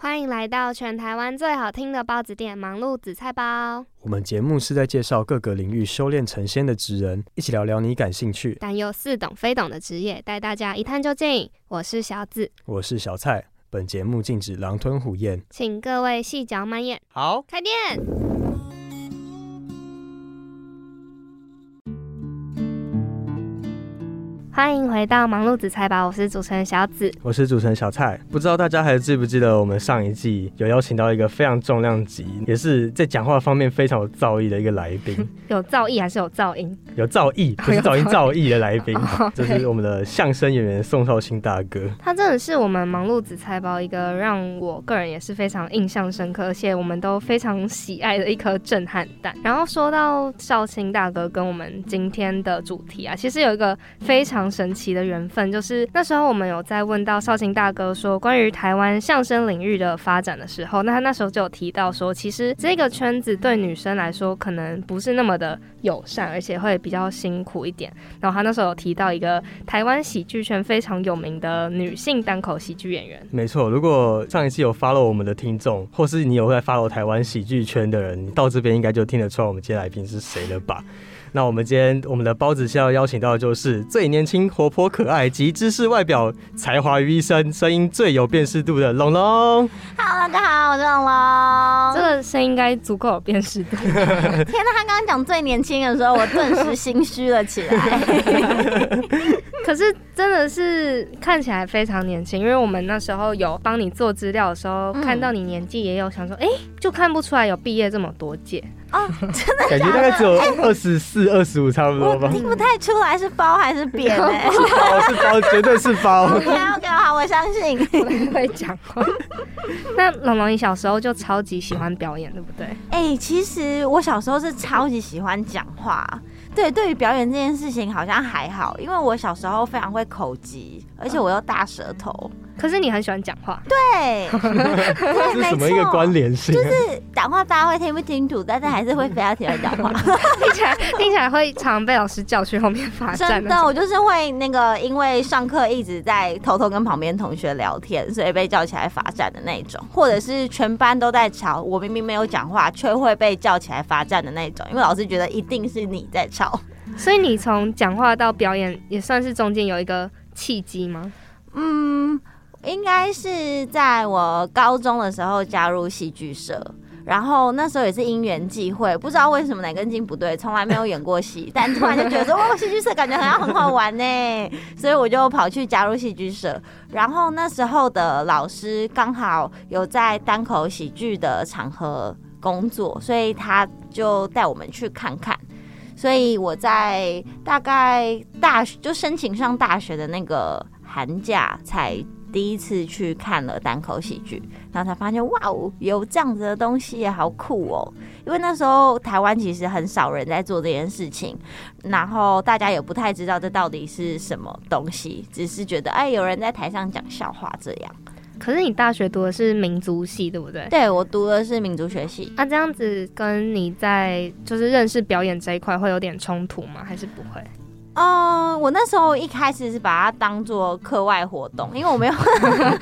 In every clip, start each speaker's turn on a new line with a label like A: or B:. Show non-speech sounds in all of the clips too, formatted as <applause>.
A: 欢迎来到全台湾最好听的包子店——忙碌紫菜包。
B: 我们节目是在介绍各个领域修炼成仙的职人，一起聊聊你感兴趣
A: 但又似懂非懂的职业，带大家一探究竟。我是小紫，
B: 我是小蔡。本节目禁止狼吞虎咽，
A: 请各位细嚼慢咽。
B: 好，
A: 开店。欢迎回到忙碌紫菜吧，我是主持人小紫，
B: 我是主持人小蔡。不知道大家还记不记得我们上一季有邀请到一个非常重量级，也是在讲话方面非常有造诣的一个来宾。<laughs>
A: 有造诣还是有噪音？
B: 有造诣，<laughs> 不是噪音造诣的来宾，就是我们的相声演员宋少卿大哥。
A: 他真的是我们忙碌紫菜包一个让我个人也是非常印象深刻，而且我们都非常喜爱的一颗震撼弹。然后说到少卿大哥跟我们今天的主题啊，其实有一个非常。神奇的缘分，就是那时候我们有在问到绍兴大哥说关于台湾相声领域的发展的时候，那他那时候就有提到说，其实这个圈子对女生来说可能不是那么的友善，而且会比较辛苦一点。然后他那时候有提到一个台湾喜剧圈非常有名的女性单口喜剧演员。
B: 没错，如果上一次有 follow 我们的听众，或是你有在 follow 台湾喜剧圈的人，你到这边应该就听得出来我们接下来宾是谁了吧？那我们今天我们的包子是要邀请到的就是最年轻、活泼、可爱及知识外表、才华于一身、声音最有辨识度的龙龙。
C: Hello，大家好，我是龙龙。
A: 这个声音应该足够有辨识度。<laughs> 天
C: 哪，他刚刚讲最年轻的时候，我顿时心虚了起来。<laughs>
A: 可是真的是看起来非常年轻，因为我们那时候有帮你做资料的时候，看到你年纪也有想说，哎，就看不出来有毕业这么多届。
C: 哦，真 <laughs> 的
B: 感觉大概只有二十四、二十五差不多吧。
C: 听不太出来是包还是扁哎。
B: 是包，是包，绝对是包。<laughs>
C: OK OK，好，我相信你。<laughs>
A: 会讲话。那龙龙，你小时候就超级喜欢表演，对不对？
C: 哎，其实我小时候是超级喜欢讲话。对，对于表演这件事情好像还好，因为我小时候非常会口疾，而且我又大舌头。
A: 可是你很喜欢讲话，
C: 对，<laughs>
B: 是什么一个关联性？
C: 就是讲话大家会听不清楚，但是还是会非常喜欢讲话，<laughs>
A: 听起来听起来会常被老师叫去后面罚站。
C: 真的，我就是会那个，因为上课一直在偷偷跟旁边同学聊天，所以被叫起来罚站的那种，或者是全班都在吵，我明明没有讲话，却会被叫起来罚站的那种，因为老师觉得一定是你在吵。
A: 所以你从讲话到表演，也算是中间有一个契机吗？
C: 嗯。应该是在我高中的时候加入戏剧社，然后那时候也是因缘际会，不知道为什么哪根筋不对，从来没有演过戏，<laughs> 但突然就觉得哇，戏剧社感觉好像很好玩呢，所以我就跑去加入戏剧社。然后那时候的老师刚好有在单口喜剧的场合工作，所以他就带我们去看看。所以我在大概大学就申请上大学的那个寒假才。第一次去看了单口喜剧，然后才发现哇哦，有这样子的东西也好酷哦！因为那时候台湾其实很少人在做这件事情，然后大家也不太知道这到底是什么东西，只是觉得哎，有人在台上讲笑话这样。
A: 可是你大学读的是民族系，对不对？
C: 对，我读的是民族学系。
A: 那这样子跟你在就是认识表演这一块会有点冲突吗？还是不会？
C: 嗯，我那时候一开始是把它当做课外活动，因为我没有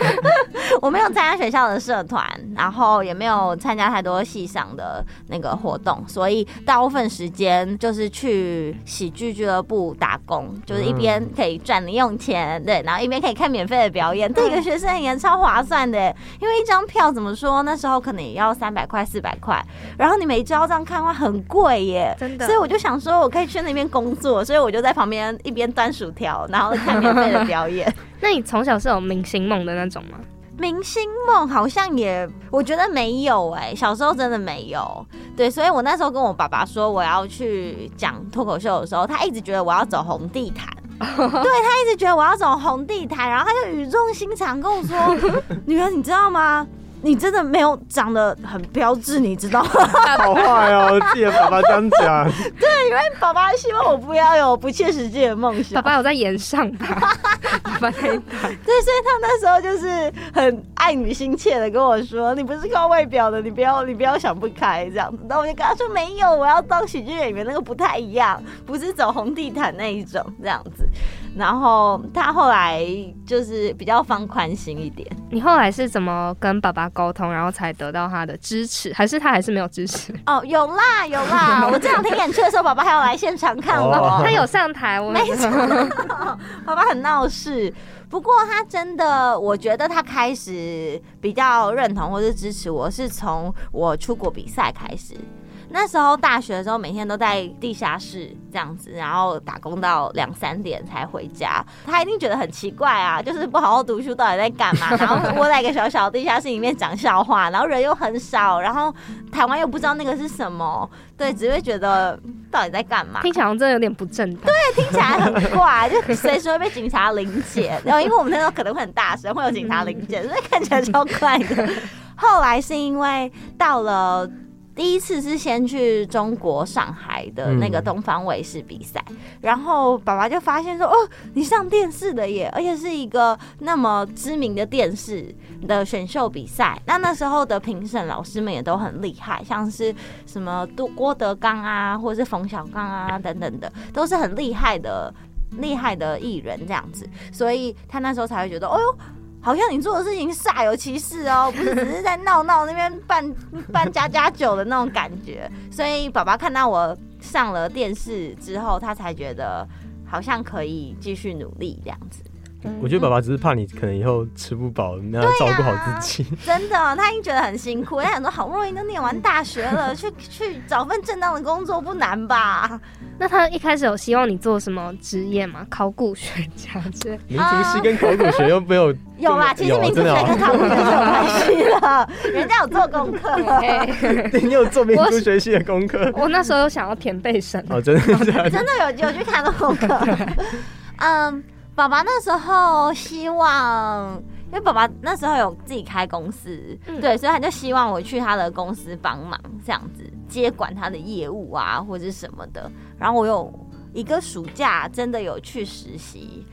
C: <laughs> 我没有参加学校的社团，然后也没有参加太多戏上的那个活动，所以大部分时间就是去喜剧俱乐部打工，就是一边可以赚零用钱，对，然后一边可以看免费的表演，对一个学生也超划算的，因为一张票怎么说，那时候可能也要三百块、四百块，然后你每招这样看的话很贵耶，
A: 真的，
C: 所以我就想说我可以去那边工作，所以我就在旁。边一边端薯条，然后看免费的表演。<laughs>
A: 那你从小是有明星梦的那种吗？
C: 明星梦好像也，我觉得没有哎，小时候真的没有。对，所以我那时候跟我爸爸说我要去讲脱口秀的时候，他一直觉得我要走红地毯。<laughs> 对他一直觉得我要走红地毯，然后他就语重心长跟我说：“ <laughs> 女儿，你知道吗？”你真的没有长得很标致，你知道吗？<laughs>
B: 好坏哦，记得爸爸这样讲。
C: 因为爸爸希望我不要有不切实际的梦想。
A: 爸爸有在演上吧？<laughs> 爸爸那一段，
C: 对，所以他那时候就是很爱女心切的跟我说：“你不是靠外表的，你不要你不要想不开这样子。”然后我就跟他说：“没有，我要当喜剧演员，那个不太一样，不是走红地毯那一种这样子。”然后他后来就是比较放宽心一点。
A: 你后来是怎么跟爸爸沟通，然后才得到他的支持？还是他还是没有支持？
C: 哦，有啦有啦，<laughs> 我这两天演出的时候，爸爸还要来现场看我。
B: 哦
A: 他有上台，我
C: 没错，<laughs> 爸爸很闹事。不过他真的，我觉得他开始比较认同或是支持我，是从我出国比赛开始。那时候大学的时候，每天都在地下室这样子，然后打工到两三点才回家。他一定觉得很奇怪啊，就是不好好读书，到底在干嘛？<laughs> 然后窝在一个小小的地下室里面讲笑话，然后人又很少，然后台湾又不知道那个是什么，对，只会觉得到底在干嘛？
A: 听起来真的有点不正当。
C: 听起来很怪，就随时会被警察临检。然后因为我们那时候可能会很大声，会有警察临检，所以看起来超怪的。<laughs> 后来是因为到了。第一次是先去中国上海的那个东方卫视比赛，然后爸爸就发现说：“哦，你上电视的耶，而且是一个那么知名的电视的选秀比赛。那那时候的评审老师们也都很厉害，像是什么杜郭德纲啊，或者是冯小刚啊等等的，都是很厉害的厉害的艺人这样子。所以他那时候才会觉得，哦哟。”好像你做的事情煞有其事哦，不是只是在闹闹那边办办家家酒的那种感觉。所以爸爸看到我上了电视之后，他才觉得好像可以继续努力这样子。
B: 我觉得爸爸只是怕你可能以后吃不饱，你要照顾好自己。
C: 真的，他已经觉得很辛苦。他想说，好不容易都念完大学了，<laughs> 去去找份正当的工作不难吧？
A: 那他一开始有希望你做什么职业吗？考古学家之类？
B: 民族系跟考古学又没有
C: 有啦，其实民族学跟考古学有关系了，人家有做功课。<laughs>
B: 你有做民族学系的功课？
A: 我那时候有想要填背审，
B: 哦，真的 <laughs>
C: 真的有有去看到功课。嗯。爸爸那时候希望，因为爸爸那时候有自己开公司，对，所以他就希望我去他的公司帮忙，这样子接管他的业务啊，或者什么的。然后我有一个暑假真的有去实习，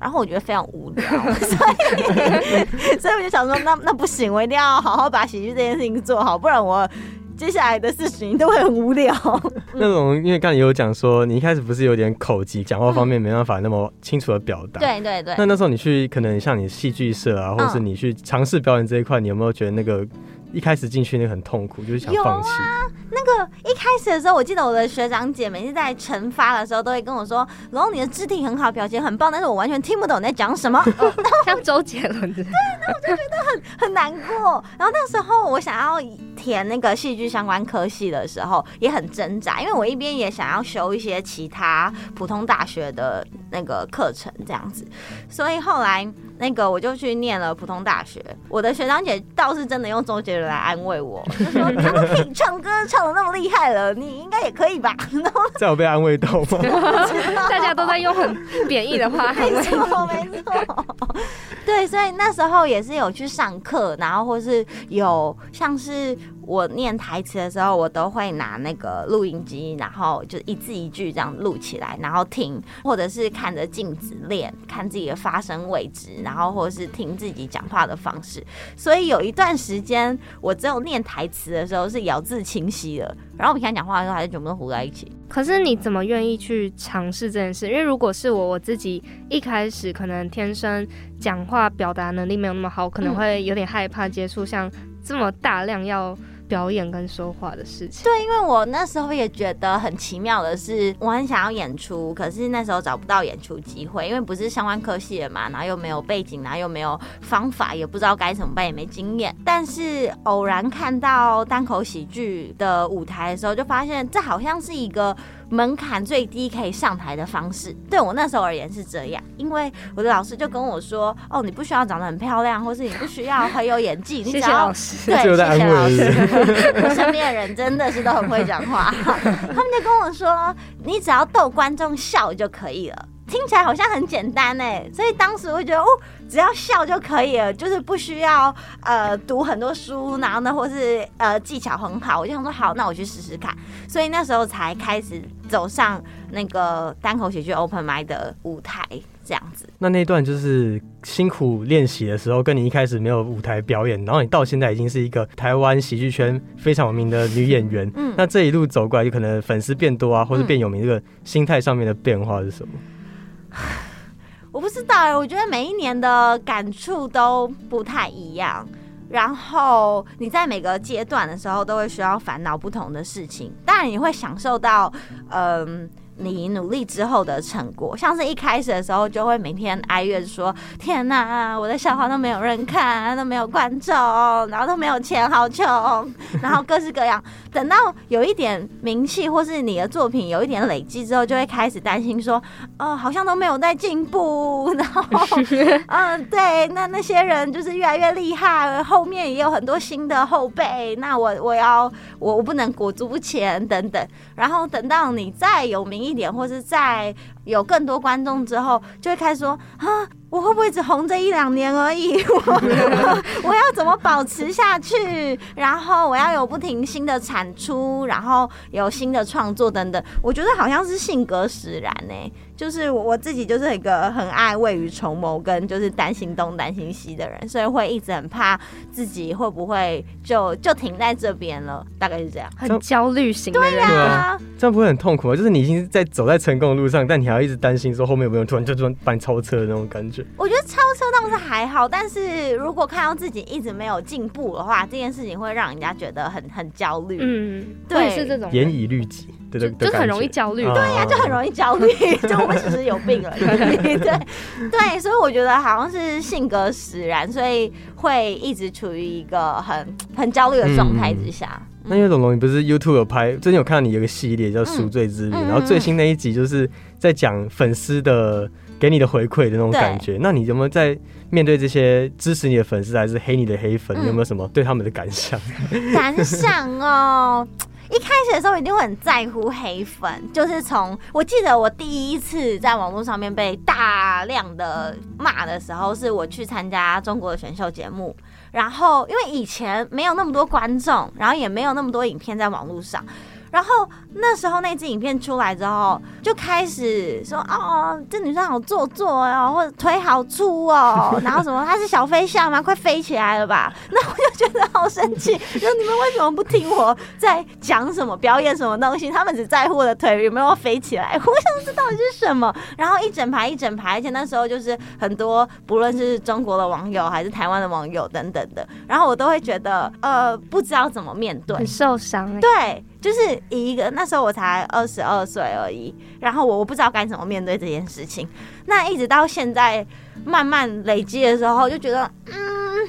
C: 然后我觉得非常无聊，<laughs> 所以所以我就想说，那那不行，我一定要好好把喜剧这件事情做好，不然我。接下来的事情都会很无聊。<laughs>
B: 那种，因为刚才有讲说，你一开始不是有点口疾，讲话方面没办法那么清楚的表达。
C: 对对对。
B: 那那时候你去，可能像你戏剧社啊，或者是你去尝试表演这一块，你有没有觉得那个？一开始进去那很痛苦，就是想放弃。有
C: 啊，那个一开始的时候，我记得我的学长姐每次在惩罚的时候，都会跟我说：“然后你的肢体很好，表情很棒，但是我完全听不懂你在讲什么。<laughs> ”
A: 像周杰伦 <laughs>
C: 对，那我就觉得很很难过。然后那时候我想要填那个戏剧相关科系的时候，也很挣扎，因为我一边也想要修一些其他普通大学的那个课程这样子，所以后来那个我就去念了普通大学。我的学长姐倒是真的用周杰伦。来安慰我，就说 <laughs> 他都可以唱歌，唱的那么厉害了，你应该也可以吧？
B: 这有被安慰到吗？<laughs> <laughs>
A: 大家都在用很贬义的话，
C: 没错没错。对，所以那时候也是有去上课，然后或是有像是。我念台词的时候，我都会拿那个录音机，然后就一字一句这样录起来，然后听，或者是看着镜子练，看自己的发声位置，然后或者是听自己讲话的方式。所以有一段时间，我只有念台词的时候是咬字清晰的，然后我平常讲话的时候还是全部都糊在一起。
A: 可是你怎么愿意去尝试这件事？因为如果是我，我自己一开始可能天生讲话表达能力没有那么好，可能会有点害怕接触像这么大量要。表演跟说话的事情，
C: 对，因为我那时候也觉得很奇妙的是，我很想要演出，可是那时候找不到演出机会，因为不是相关科系的嘛，然后又没有背景，然后又没有方法，也不知道该怎么办，也没经验。但是偶然看到单口喜剧的舞台的时候，就发现这好像是一个。门槛最低可以上台的方式，对我那时候而言是这样，因为我的老师就跟我说：“哦，你不需要长得很漂亮，或是你不需要很有演技，<laughs> 你只要对，谢谢老师。” <laughs> 我身边的人真的是都很会讲话，<laughs> 他们就跟我说：“你只要逗观众笑就可以了。”听起来好像很简单哎，所以当时我觉得哦，只要笑就可以了，就是不需要呃读很多书，然后呢，或是呃技巧很好，我就想说好，那我去试试看。所以那时候才开始走上那个单口喜剧 Open m i 的舞台。这样子，
B: 那那段就是辛苦练习的时候，跟你一开始没有舞台表演，然后你到现在已经是一个台湾喜剧圈非常有名的女演员。嗯，那这一路走过来，就可能粉丝变多啊，或者变有名，这个心态上面的变化是什么？<laughs>
C: 我不知道哎，我觉得每一年的感触都不太一样，然后你在每个阶段的时候都会需要烦恼不同的事情，当然你会享受到，嗯。你努力之后的成果，像是一开始的时候就会每天哀怨说：“天哪，我的笑话都没有人看，都没有观众，然后都没有钱，好穷。”然后各式各样。等到有一点名气，或是你的作品有一点累积之后，就会开始担心说：“哦，好像都没有在进步。<laughs> ”然后，嗯，对，那那些人就是越来越厉害，后面也有很多新的后辈。那我我要我我不能裹足不前等等。然后等到你再有名。一点，或是在有更多观众之后，就会开始说啊。我会不会只红这一两年而已？<laughs> 我要怎么保持下去？然后我要有不停新的产出，然后有新的创作等等。我觉得好像是性格使然呢，就是我自己就是一个很爱未雨绸缪，跟就是担心东担心西的人，所以会一直很怕自己会不会就就停在这边了，大概是这样，
A: 很焦虑型的人。
C: 对呀，
B: 这样不会很痛苦吗？就是你已经在走在成功的路上，但你还要一直担心说后面有没有突然就突然把你超车的那种感觉。
C: 我觉得超车倒是还好，但是如果看到自己一直没有进步的话，这件事情会让人家觉得很很焦虑。嗯，
A: 对，是这种
B: 严以律己，对对，
A: 就很容易焦虑。
C: 对呀，就很容易焦虑，<laughs> 就我们其实有病了。<laughs> 对对，所以我觉得好像是性格使然，所以会一直处于一个很很焦虑的状态之下。
B: 那因为龙龙，你不是 YouTube 有拍，最近有看到你有个系列叫《赎罪之旅》，然后最新那一集就是在讲粉丝的。给你的回馈的那种感觉，那你有没有在面对这些支持你的粉丝还是黑你的黑粉，你有没有什么对他们的感想？<laughs>
C: 感想哦，一开始的时候一定会很在乎黑粉，就是从我记得我第一次在网络上面被大量的骂的时候，是我去参加中国的选秀节目，然后因为以前没有那么多观众，然后也没有那么多影片在网络上。然后那时候那支影片出来之后，就开始说哦，这女生好做作哦，或者腿好粗哦，<laughs> 然后什么她是小飞象吗？快飞起来了吧？<laughs> 那我就觉得好生气，<laughs> 说你们为什么不听我在讲什么表演什么东西？他们只在乎我的腿有没有飞起来。我想知道底是什么。然后一整排一整排，而且那时候就是很多不论是中国的网友还是台湾的网友等等的，然后我都会觉得呃不知道怎么面对，
A: 很受伤。
C: 对。就是一个那时候我才二十二岁而已，然后我我不知道该怎么面对这件事情。那一直到现在慢慢累积的时候，就觉得嗯，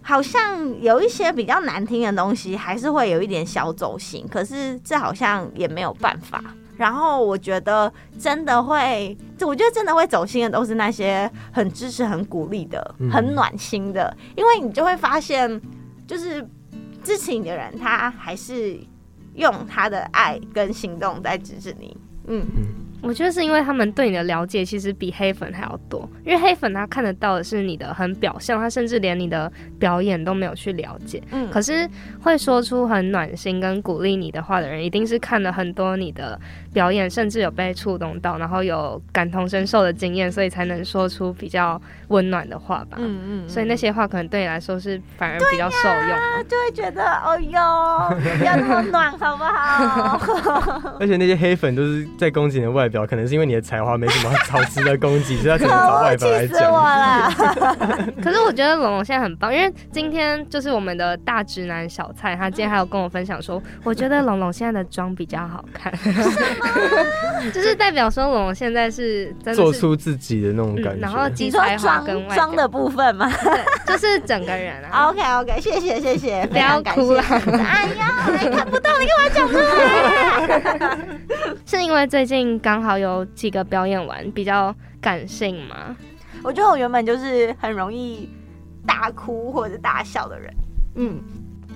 C: 好像有一些比较难听的东西，还是会有一点小走心。可是这好像也没有办法。然后我觉得真的会，我觉得真的会走心的都是那些很支持、很鼓励的、很暖心的，因为你就会发现，就是支持你的人，他还是。用他的爱跟行动在支持你，嗯。
A: 我觉得是因为他们对你的了解其实比黑粉还要多，因为黑粉他看得到的是你的很表象，他甚至连你的表演都没有去了解。嗯，可是会说出很暖心跟鼓励你的话的人，一定是看了很多你的表演，甚至有被触动到，然后有感同身受的经验，所以才能说出比较温暖的话吧。嗯嗯，所以那些话可能对你来说是反而比较受用，
C: 就会觉得哦哟，不要那么暖好不好？<laughs>
B: 而且那些黑粉都是在攻击你的外。表可能是因为你的才华没什么好值得攻击，所以他只能找外表来讲。
C: 我了。<laughs>
A: 可是我觉得龙龙现在很棒，因为今天就是我们的大直男小蔡，他今天还有跟我分享说，我觉得龙龙现在的妆比较好看。<laughs> 就是代表说龙龙现在是
B: 做出自己的那种感觉。
A: 然后基才华跟外
C: 妆的部分嘛，<laughs>
A: 就是整个人啊。
C: OK OK，谢谢谢谢，
A: 不要哭了。
C: 哎呀，看不到，你干嘛讲出来？
A: 是因为最近刚。刚好有几个表演完比较感性嘛？
C: 我觉得我原本就是很容易大哭或者大笑的人，嗯，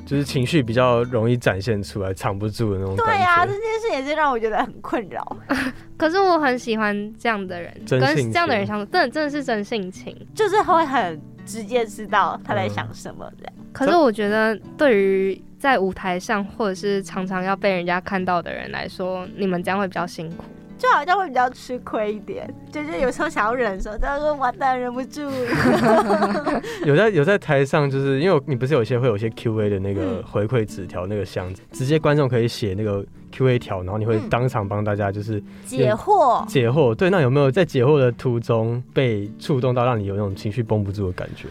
B: 就是情绪比较容易展现出来，藏不住的那种感
C: 对啊，这。件事也是让我觉得很困扰。<laughs>
A: 可是我很喜欢这样的人，跟这样的人相处，真的真的是真性情。
C: 就是会很直接知道他在想什么这样。
A: 可是我觉得，对于在舞台上或者是常常要被人家看到的人来说，你们这样会比较辛苦。
C: 就好像会比较吃亏一点，就是有时候想要忍的时候，但是完蛋忍不住。<laughs>
B: 有在有在台上，就是因为你不是有些会有一些 Q A 的那个
C: 嗯
B: 回馈纸条那个箱子，直接观众可以写那个 Q A 条，然后你会
C: 嗯
B: 当场帮大家就是
C: 解惑，
B: 解惑。对，那有没有在解惑的途中被触动到，让你有那种情绪绷不住的感觉？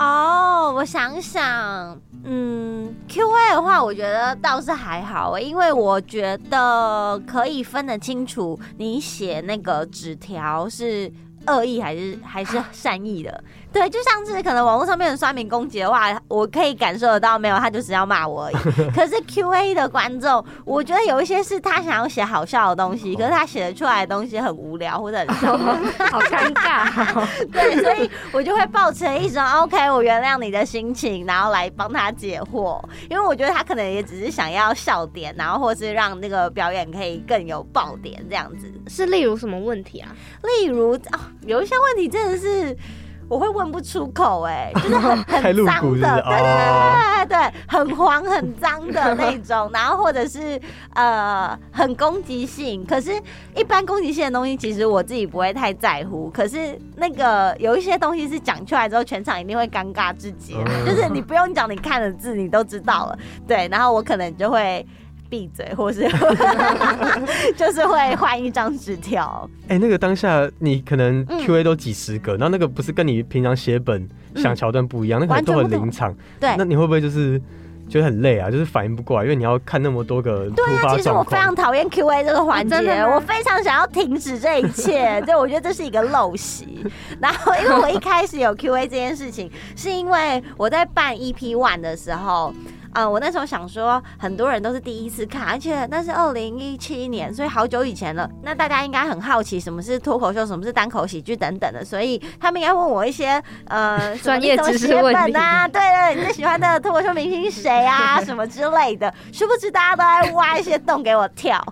C: 哦，我想想，嗯，Q A 的话，我觉得倒是还好欸，因为我觉得可以分得清楚，你写那个纸条是恶意还是还是 <laughs> 善意的。对，就像是可能网络上面的刷屏攻击的话，我可以感受得到，没有，他就只要骂我而已。可是 Q A 的观众，我觉得有一些是他想要写好笑的东西，可是他写的出来的东西很无聊或者很伤 <laughs>
A: 好尴尬、哦。
C: 对，所以我就会抱持一种 OK，我原谅你的心情，然后来帮他解惑，因为我觉得他可能也只是想要笑点，然后或是让那个表演可以更有爆点这样子。
A: 是例如什么问题啊？
C: 例如啊、有一些问题真的是。我会问不出口、哎，<laughs> 就是很
B: 太
C: 很脏的，对对
B: 哦
C: 对对对，很黄很脏的那种，然后或者是呃很攻击性，可是一般攻击性的东西，其实我自己不会太在乎。可是那个有一些东西是讲出来之后，全场一定会尴尬至极就是你不用讲，你看的字你都知道了，对，然后我可能就会闭嘴，或是 <laughs> 就是会换一张纸条。
B: 哎、那个当下你可能
C: 嗯
B: Q A 都几十个，然后那个不是跟你平常写本
C: 嗯
B: 想桥段不一样，那个都
C: 完全不同
B: 很临场。
C: 对
B: 那，你会不会就是觉得很累啊？就是反应不过来，因为你要看那么多个突
C: 对啊，
B: 发状
C: 其实我非常
B: 况。
C: 讨厌 Q A 这个环节
A: 真的，
C: 我非常想要停止这一切。<laughs> 对，我觉得这是一个陋习。然后，因为我一开始有 Q A 这件事情，是因为我在办 EP One 的时候。呃，我那时候想说，很多人都是第一次看，而且那是二零一七年，所以好久以前了。那大家应该很好奇什么是脱口秀，什么是单口喜剧等等的，所以他们应该问我一些呃 <laughs>
A: 专业知识
C: 写本啊，对对，你最喜欢的脱口秀明星是谁啊，什么之类的。殊不知大家都在挖一些洞给我跳，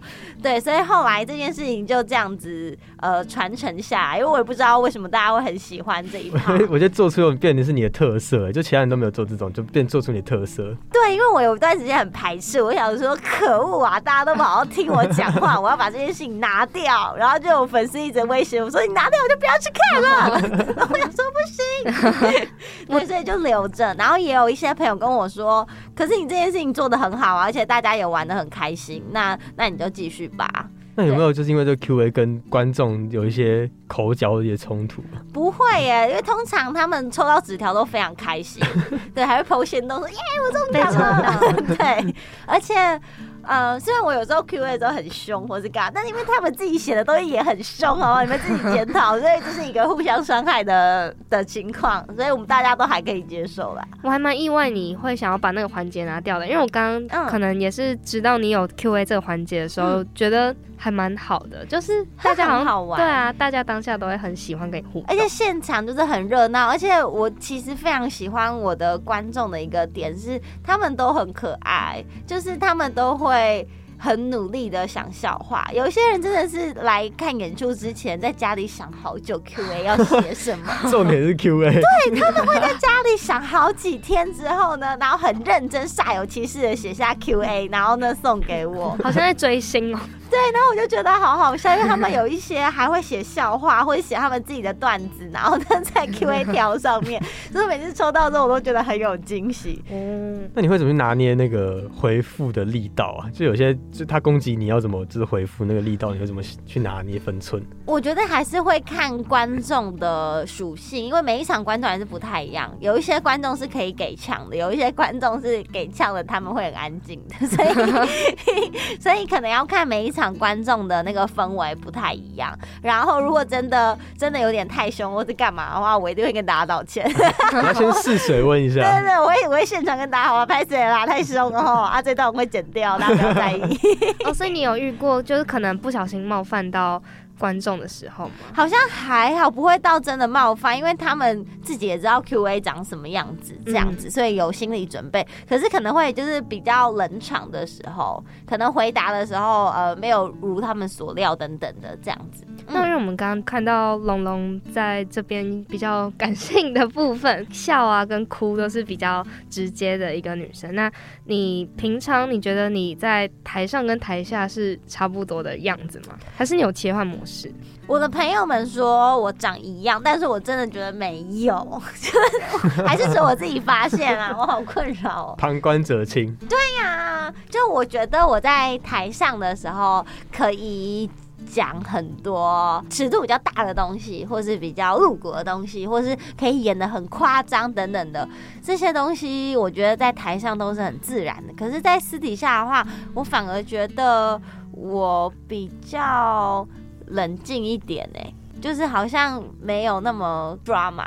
C: 对，所以后来这件事情就这样子呃传承下来，因为我也不知道为什么大家会很喜欢这一趴。
B: 我觉得做出有变成是你的特色，就其他人都没有做这种，就变做出你的特色。
C: 对，因为我有一段时间很排斥，我想说可恶啊，大家都不好好听我讲话，我要把这件事情拿掉。然后就有粉丝一直威胁我说：“你拿掉我就不要去看了。<laughs> ”然后我想说不行，对，所以就留着。然后也有一些朋友跟我说：“可是你这件事情做的很好啊，而且大家也玩的很开心，那那你就继续吧。”
B: 那有没有就是因为这个 Q A 跟观众有一些口角的一些冲突？
C: 不会耶，因为通常他们抽到纸条都非常开心，<laughs> 对，还会抛线动说耶，我中奖了，<laughs> 对，而且。呃，虽然我有时候 Q A 的时候很凶或是干嘛，但是因为他们自己写的东西也很凶哦，你们自己检讨，所以这是一个互相伤害的的情况，所以我们大家都还可以接受啦。
A: 我还蛮意外你会想要把那个环节拿掉的，因为我刚刚
C: 嗯
A: 可能也是知道你有 Q A 这个环节的时候，觉得还蛮好的，就是大家好像
C: 会很好玩
A: 对啊，大家当下都会很喜欢跟你互动，
C: 而且现场就是很热闹，而且我其实非常喜欢我的观众的一个点是，他们都很可爱，就是他们都会。对很努力的想笑话，有一些人真的是来看演出之前，在家里想好久 Q A 要写什么，<laughs>
B: 重点是 Q A，对他们会
C: 在家里想好几天之后呢，然后很认真、煞有其事的写下 Q A，然后呢送给我。
A: 好像在追星哦。
C: 对，然后我就觉得好好笑，因为他们有一些还会写笑话，或者写他们自己的段子，然后呢在 Q A <laughs> 条上面，就是每次抽到之后，我都觉得很有惊喜。
A: 嗯，
B: 那你会怎么拿捏那个回复的力道啊？就有些就他攻击你要怎么就是回复那个力道，你会怎么去拿捏分寸？
C: 我觉得还是会看观众的属性，因为每一场观众还是不太一样。有一些观众是可以给呛的，有一些观众是给呛的，他们会很安静的，<laughs> 所以所以可能要看每一场观众的那个氛围不太一样。然后如果真的真的有点太凶或是干嘛的话，我一定会跟大家道歉。<laughs>
B: 你要先试水问一下 <laughs>
C: 对。对，我会我会现场跟大家好，拍谁啦，太凶了哈，啊这段我会剪掉，大家不要在意。
A: 哦，所以你有遇过就是可能不小心冒犯到观众的时候吗？
C: 好像还好，不会到真的冒犯，因为他们自己也知道 Q A 长什么样子，这样子，所以有心理准备。可是可能会就是比较冷场的时候，可能回答的时候，呃，没有如他们所料等等的这样子。
A: 那因为我们刚刚看到龙龙在这边比较感性的部分，笑啊跟哭都是比较直接的一个女生。那你平常你觉得你在台上跟台下是差不多的样子吗？还是你有切换模式？
C: 我的朋友们说我长一样，但是我真的觉得没有，<laughs> 还是只我自己发现啊，我好困扰。
B: 旁观者清。
C: 对呀，就我觉得我在台上的时候可以。讲很多尺度比较大的东西，或是比较露骨的东西，或是可以演的很夸张等等的这些东西，我觉得在台上都是很自然的。可是，在私底下的话，我反而觉得我比较冷静一点呢。就是好像没有那么 drama，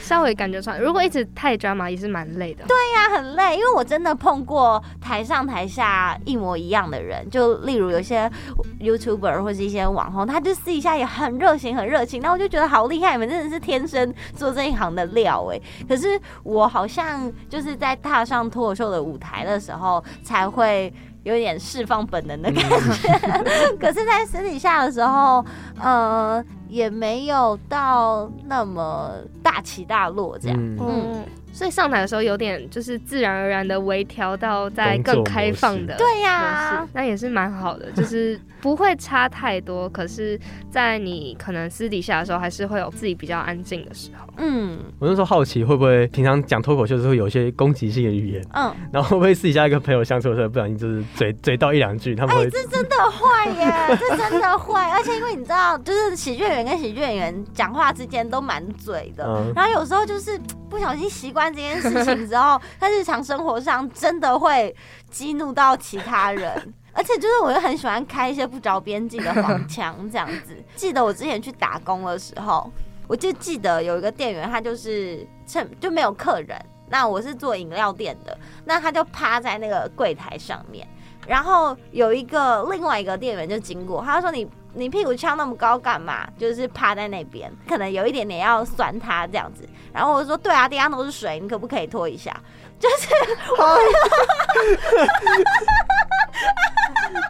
A: 稍微感觉出来。如果一直太 drama 也是蛮累的。
C: 对呀，很累，因为我真的碰过台上台下一模一样的人。就例如有些 YouTuber 或是一些网红，他就私底下也很热情，很热情。那我就觉得好厉害，你们真的是天生做这一行的料哎。可是我好像就是在踏上脱口秀的舞台的时候才会。有点释放本能的感觉，<laughs> 可是，在私底下的时候，呃，也没有到那么大起大落这样。嗯。
A: 所以上台的时候有点就是自然而然的微调到在更开放的，
C: 对呀，
A: 那也是蛮好的，就是不会差太多。可是，在你可能私底下的时候，还是会有自己比较安静的时候。
B: 嗯，我那时候好奇会不会平常讲脱口秀的时候有一些攻击性的语言，嗯，然后会不会私底下跟朋友相处的时候不小心就是嘴嘴到一两句，他们会
C: 这真的会耶，<laughs> 这真的会，而且因为你知道，就是喜剧演员跟喜剧演员讲话之间都蛮嘴的，然后有时候就是不小心习惯。这件事情之后，在日常生活上真的会激怒到其他人，<laughs> 而且就是我又很喜欢开一些不着边际的黄腔，这样子。记得我之前去打工的时候，我就记得有一个店员，他就是趁就没有客人，那我是做饮料店的，那他就趴在那个柜台上面，然后有一个另外一个店员就经过，他说你。你屁股翘那么高干嘛？就是趴在那边，可能有一点点要酸他这样子。然后我说：“对啊，地上都是水，你可不可以拖一下？”就是。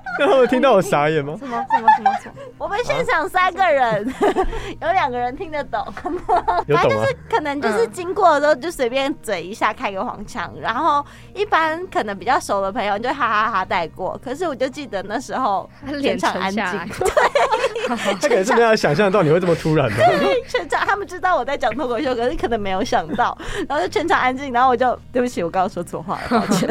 C: <laughs> <laughs>
B: 然后听到我傻眼吗？
A: 什么什么什么什么？<laughs>
C: 我们现场三个人，<laughs> 有两个人听得懂。反正就是可能就是经过的时候就随便嘴一下，开个黄腔。然后一般可能比较熟的朋友就哈哈哈带过。可是我就记得那时候全场安静，对，
B: 他可能是没有想象到你会这么突然的。
C: 全场他们知道我在讲脱口秀，可是可能没有想到，然后就全场安静。然后我就对不起，我刚刚说错话了，抱歉。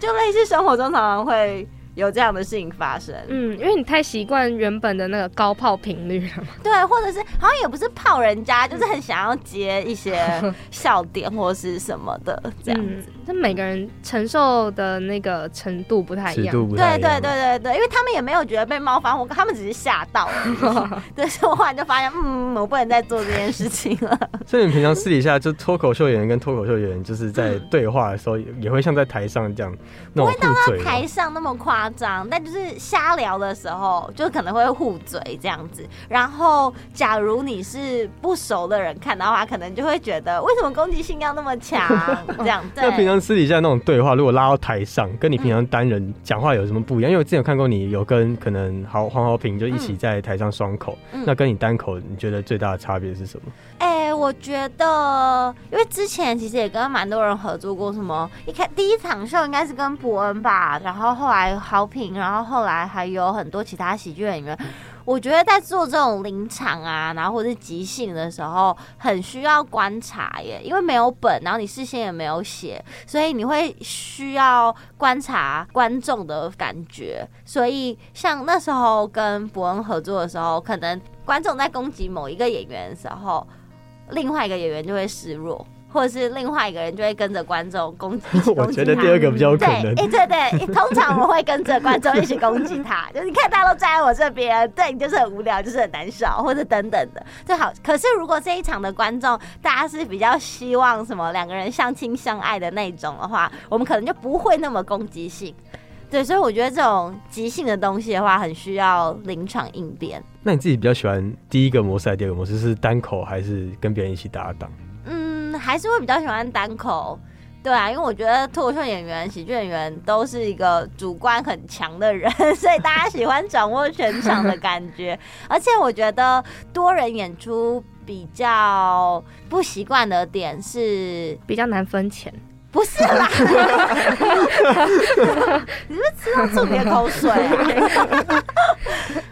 C: 就类似生活中常常会。有这样的事情发生，
A: 嗯，因为你太习惯原本的那个高炮频率了嘛。<laughs>
C: 对，或者是好像也不是炮人家，就是很想要接一些 <laughs> 笑点或是什么的这样子。
A: 那每个人承受的那个程度不太一样，
C: 对对对对对，因为他们也没有觉得被冒犯，我他们只是吓到了。<laughs> 对，所以我后来就发现，嗯，我不能再做这件事情了。<laughs>
B: 所以你平常私底下就脱口秀演员跟脱口秀演员就是在对话的时候，也会像在台上这样，
C: 不会到台上那么夸。张，但就是瞎聊的时候，就可能会互嘴这样子。然后，假如你是不熟的人看的话，可能就会觉得为什么攻击性要那么强？<laughs> 这样。
B: 那平常私底下那种对话，如果拉到台上，跟你平常单人讲话有什么不一样？因为我之前有看过你有跟可能好黄豪平就一起在台上双口，那跟你单口，你觉得最大的差别是什么？
C: 哎，我觉得，因为之前其实也跟蛮多人合作过，什么一开第一场秀应该是跟伯恩吧，然后后来。豪平，然后后来还有很多其他喜剧演员。我觉得在做这种临场啊，然后或者即兴的时候，很需要观察耶，因为没有本，然后你事先也没有写，所以你会需要观察观众的感觉。所以像那时候跟伯恩合作的时候，可能观众在攻击某一个演员的时候，另外一个演员就会示弱。或者是另外一个人就会跟着观众攻击，<laughs>
B: 我觉得第二个比较可能。
C: 哎，对对，通常我会跟着观众一起攻击他，就是你看大家都站在我这边，<laughs> 对你就是很无聊，就是很难笑，或者等等的，最好。可是如果这一场的观众大家是比较希望什么两个人相亲相爱的那种的话，我们可能就不会那么攻击性。对，所以我觉得这种即兴的东西的话，很需要临场应变。
B: 那你自己比较喜欢第一个模式还是第二个模式？是单口还是跟别人一起搭档？
C: 嗯，还是会比较喜欢单口。对啊，因为我觉得脱口秀演员、喜剧演员都是一个主观很强的人，<laughs> 所以大家喜欢掌握全场的感觉。<laughs> 而且我觉得多人演出比较不习惯的点是，
A: 比较难分钱。
C: 不是啦，<laughs> 你是不是吃到重点口水啊？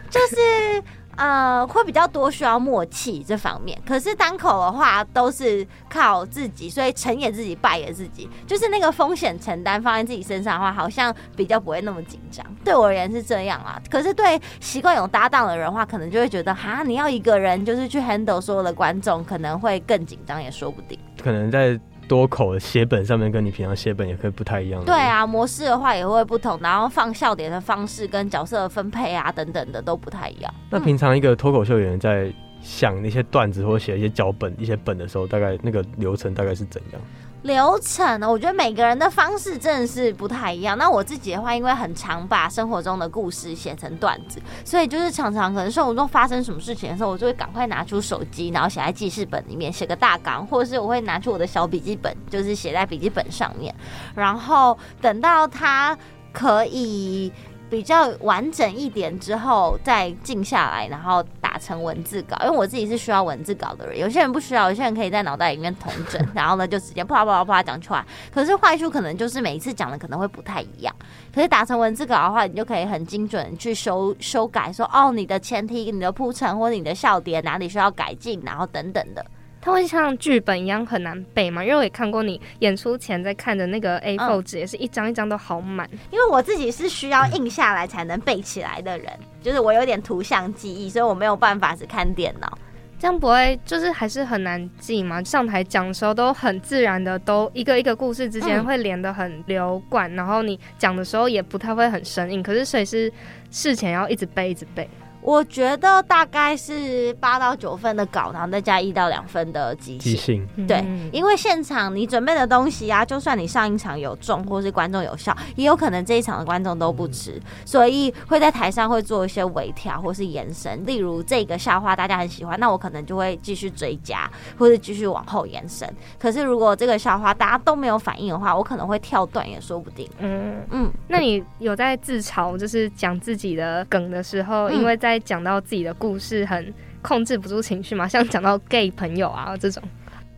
C: 就是呃，会比较多需要默契这方面。可是单口的话，都是靠自己，所以成也自己，败也自己。就是那个风险承担放在自己身上的话，好像比较不会那么紧张。对我而言是这样啊。可是对习惯有搭档的人的话，可能就会觉得哈，你要一个人就是去 handle 所有的观众，可能会更紧张，也说不定。
B: 可能在。多口的写本上面跟你平常写本也可以不太一样。
C: 对啊，模式的话也会不同，然后放笑点的方式跟角色的分配啊等等的都不太一样。
B: 那平常一个脱口秀演员在想那些段子或写一些脚本、一些本的时候，大概那个流程大概是怎样？
C: 流程呢？我觉得每个人的方式真的是不太一样。那我自己的话，因为很常把生活中的故事写成段子，所以就是常常可能生活中发生什么事情的时候，我就会赶快拿出手机，然后写在记事本里面，写个大纲，或者是我会拿出我的小笔记本，就是写在笔记本上面，然后等到他可以。比较完整一点之后，再静下来，然后打成文字稿。因为我自己是需要文字稿的人，有些人不需要，有些人可以在脑袋里面同整，<laughs> 然后呢就直接啪啪啪啪讲出来。可是坏处可能就是每一次讲的可能会不太一样。可是打成文字稿的话，你就可以很精准去修修改，说哦，你的前提、你的铺陈或者你的笑点哪里需要改进，然后等等的。
A: 它会像剧本一样很难背吗？因为我也看过你演出前在看的那个 A4 纸，也是一张一张都好满。
C: 因为我自己是需要印下来才能背起来的人，就是我有点图像记忆，所以我没有办法只看电脑。
A: 这样不会就是还是很难记吗？上台讲的时候都很自然的，都一个一个故事之间会连得很流贯，然后你讲的时候也不太会很生硬。可是所以是事前要一直背，一直背。
C: 我觉得大概是八到九分的稿，然后再加一到两分的即兴。对，因为现场你准备的东西啊，就算你上一场有中，或是观众有笑，也有可能这一场的观众都不吃，所以会在台上会做一些微调或是延伸。例如这个笑话大家很喜欢，那我可能就会继续追加，或者继续往后延伸。可是如果这个笑话大家都没有反应的话，我可能会跳段也说不定。嗯
A: 嗯，那你有在自嘲，就是讲自己的梗的时候，因为在在讲到自己的故事，很控制不住情绪嘛，像讲到 gay 朋友啊这种，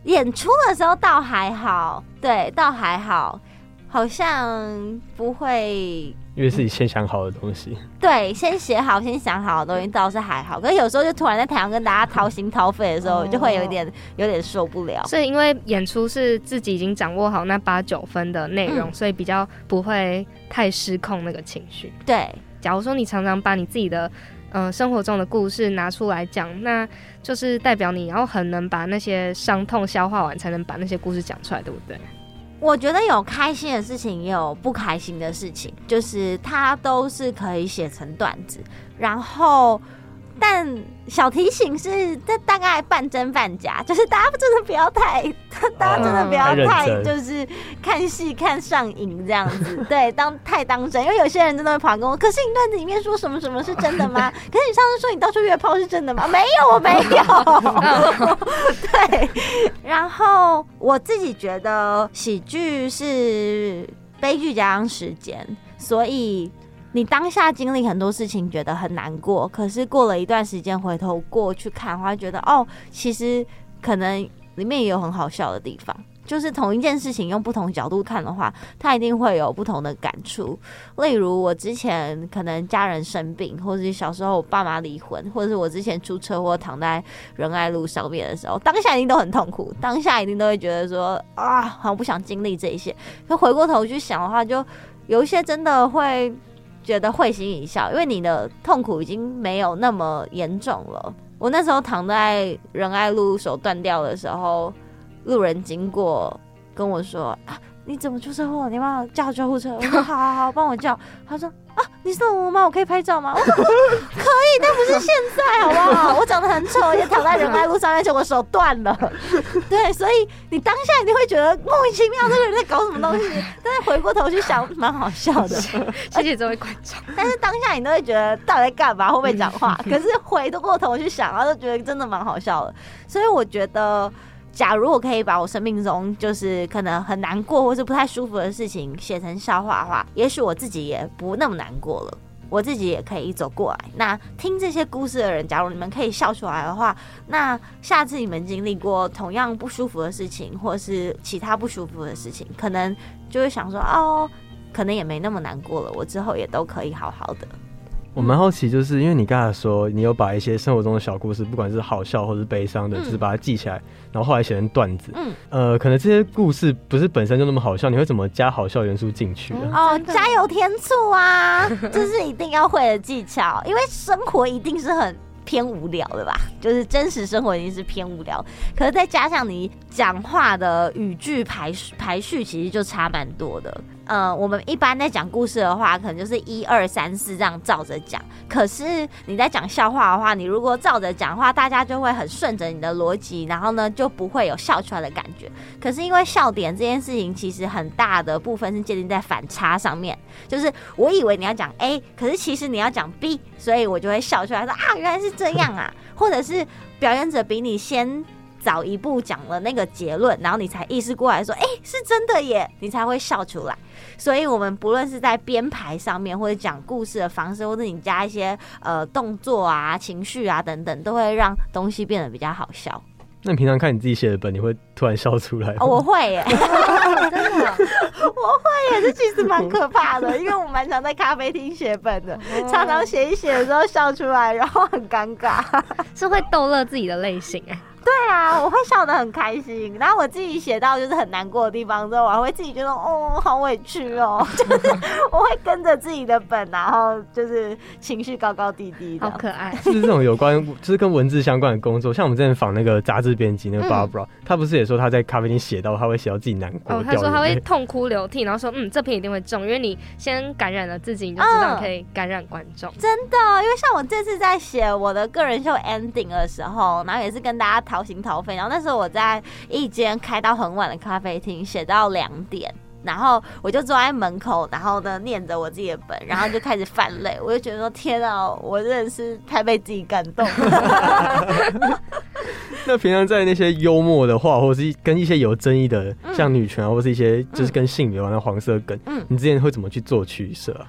C: 演出的时候倒还好，对，倒还好，好像不会，
B: 因为自己先想好的东西，
C: 对，先写好、先想好的东西倒是还好，可是有时候就突然在台上跟大家掏心掏肺的时候，就会有一点有点受不了。
A: 所以因为演出是自己已经掌握好那八九分的内容，所以比较不会太失控那个情绪。
C: 对，
A: 假如说你常常把你自己的。嗯，生活中的故事拿出来讲，那就是代表你要很能把那些伤痛消化完，才能把那些故事讲出来，对不对？
C: 我觉得有开心的事情，也有不开心的事情，就是它都是可以写成段子，然后。但小提醒是，这大概半真半假，就是大家真的不要太，大家真的不要太，就是看戏看上瘾这样子，<laughs> 对，当太当真，因为有些人真的会跑跟我，可是你段子里面说什么什么是真的吗？<laughs> 可是你上次说你到处约炮是真的吗？没有，我没有。对，然后我自己觉得喜剧是悲剧加上时间，所以。你当下经历很多事情，觉得很难过，可是过了一段时间回头过去看的话，觉得哦，其实可能里面也有很好笑的地方。就是同一件事情用不同角度看的话，他一定会有不同的感触。例如我之前可能家人生病，或者是小时候我爸妈离婚，或者是我之前出车祸躺在仁爱路上面的时候，当下一定都很痛苦，当下一定都会觉得说啊，好像不想经历这一些。可回过头去想的话，就有一些真的会。觉得会心一笑，因为你的痛苦已经没有那么严重了。我那时候躺在仁爱路手断掉的时候，路人经过跟我说：“啊，你怎么出车祸？你帮我叫救护车。”我说：“ <laughs> 好好好，帮我叫。”他说：“啊，你是我吗？我可以拍照吗？我说 <laughs> 可以，但不是现在，好不好？我长得很丑，也躺在人爱路上，而且我手断了。<laughs> 对，所以你当下一定会觉得莫名其妙，这个人在搞什么东西？但是回过头去想，蛮好笑的。
A: 谢谢这位观众。
C: 但是当下你都会觉得到底在干嘛？会不会讲话？可是回过头去想，然后就觉得真的蛮好笑的。所以我觉得。假如我可以把我生命中就是可能很难过或是不太舒服的事情写成笑话的话，也许我自己也不那么难过了，我自己也可以走过来。那听这些故事的人，假如你们可以笑出来的话，那下次你们经历过同样不舒服的事情，或是其他不舒服的事情，可能就会想说，哦，可能也没那么难过了，我之后也都可以好好的。
B: 我蛮好奇，就是因为你刚才说你有把一些生活中的小故事，不管是好笑或是悲伤的，就是把它记起来，然后后来写成段子。嗯，呃，可能这些故事不是本身就那么好笑，你会怎么加好笑元素进去？
C: 哦，加油添醋啊，这是一定要会的技巧，因为生活一定是很偏无聊的吧？就是真实生活一定是偏无聊，可是再加上你讲话的语句排排序，其实就差蛮多的。呃，我们一般在讲故事的话，可能就是一二三四这样照着讲。可是你在讲笑话的话，你如果照着讲话，大家就会很顺着你的逻辑，然后呢就不会有笑出来的感觉。可是因为笑点这件事情，其实很大的部分是建立在反差上面，就是我以为你要讲 A，可是其实你要讲 B，所以我就会笑出来说啊，原来是这样啊，或者是表演者比你先。早一步讲了那个结论，然后你才意识过来说：“哎，是真的耶！”你才会笑出来。所以，我们不论是在编排上面，或者讲故事的方式，或者你加一些呃动作啊、情绪啊等等，都会让东西变得比较好笑。
B: 那你平常看你自己写的本，你会突然笑出来？
C: 哦，我会耶，<laughs> 真的，我会耶。这其实蛮可怕的，因为我蛮常在咖啡厅写本的，常常写一写的时候笑出来，然后很尴尬，
A: 是会逗乐自己的类型哎。
C: 对啊，我会笑得很开心。然后我自己写到就是很难过的地方之后，我还会自己觉得哦，好委屈哦。就 <laughs> 是我会跟着自己的本，然后就是情绪高高低低
A: 的，好可爱。<laughs>
B: 就是这种有关，就是跟文字相关的工作。像我们之前访那个杂志编辑那个 Barbara，他不是也说他在咖啡厅写到，他会写到自己难过。哦，
A: 他说他会痛哭流涕，然后说嗯，这篇一定会中，因为你先感染了自己，你就知道可以感染观众。
C: 真的，因为像我这次在写我的个人秀 ending 的时候，然后也是跟大家讨。掏心掏肺，然后那时候我在一间开到很晚的咖啡厅，写到两点，然后我就坐在门口，然后呢念着我自己的本，然后就开始泛泪，我就觉得说天啊，我真的是太被自己感动。<laughs>
B: 那平常在那些幽默的话，或是跟一些有争议的，像女权啊，或是一些就是跟性别有关的黄色梗，嗯，你之前会怎么去做取舍啊？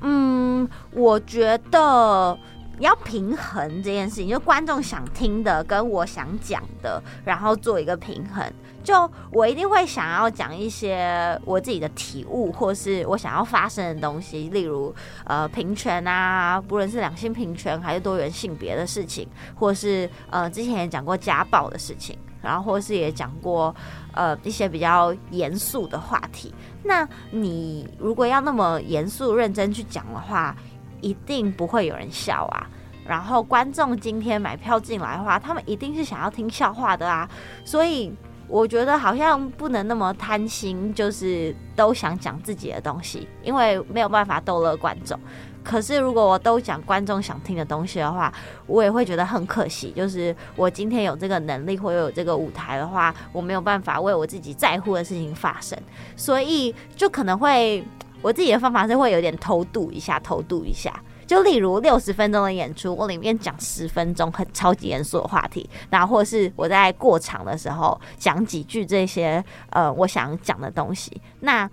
C: 嗯，我觉得。你要平衡这件事情，就观众想听的跟我想讲的，然后做一个平衡。就我一定会想要讲一些我自己的体悟，或是我想要发生的东西，例如呃平权啊，不论是两性平权还是多元性别的事情，或是呃之前也讲过家暴的事情，然后或是也讲过呃一些比较严肃的话题。那你如果要那么严肃认真去讲的话，一定不会有人笑啊！然后观众今天买票进来的话，他们一定是想要听笑话的啊！所以我觉得好像不能那么贪心，就是都想讲自己的东西，因为没有办法逗乐观众。可是如果我都讲观众想听的东西的话，我也会觉得很可惜。就是我今天有这个能力或有这个舞台的话，我没有办法为我自己在乎的事情发生，所以就可能会。我自己的方法是会有点偷渡一下，偷渡一下。就例如六十分钟的演出，我里面讲十分钟很超级严肃的话题，然后或是我在过场的时候讲几句这些呃我想讲的东西，那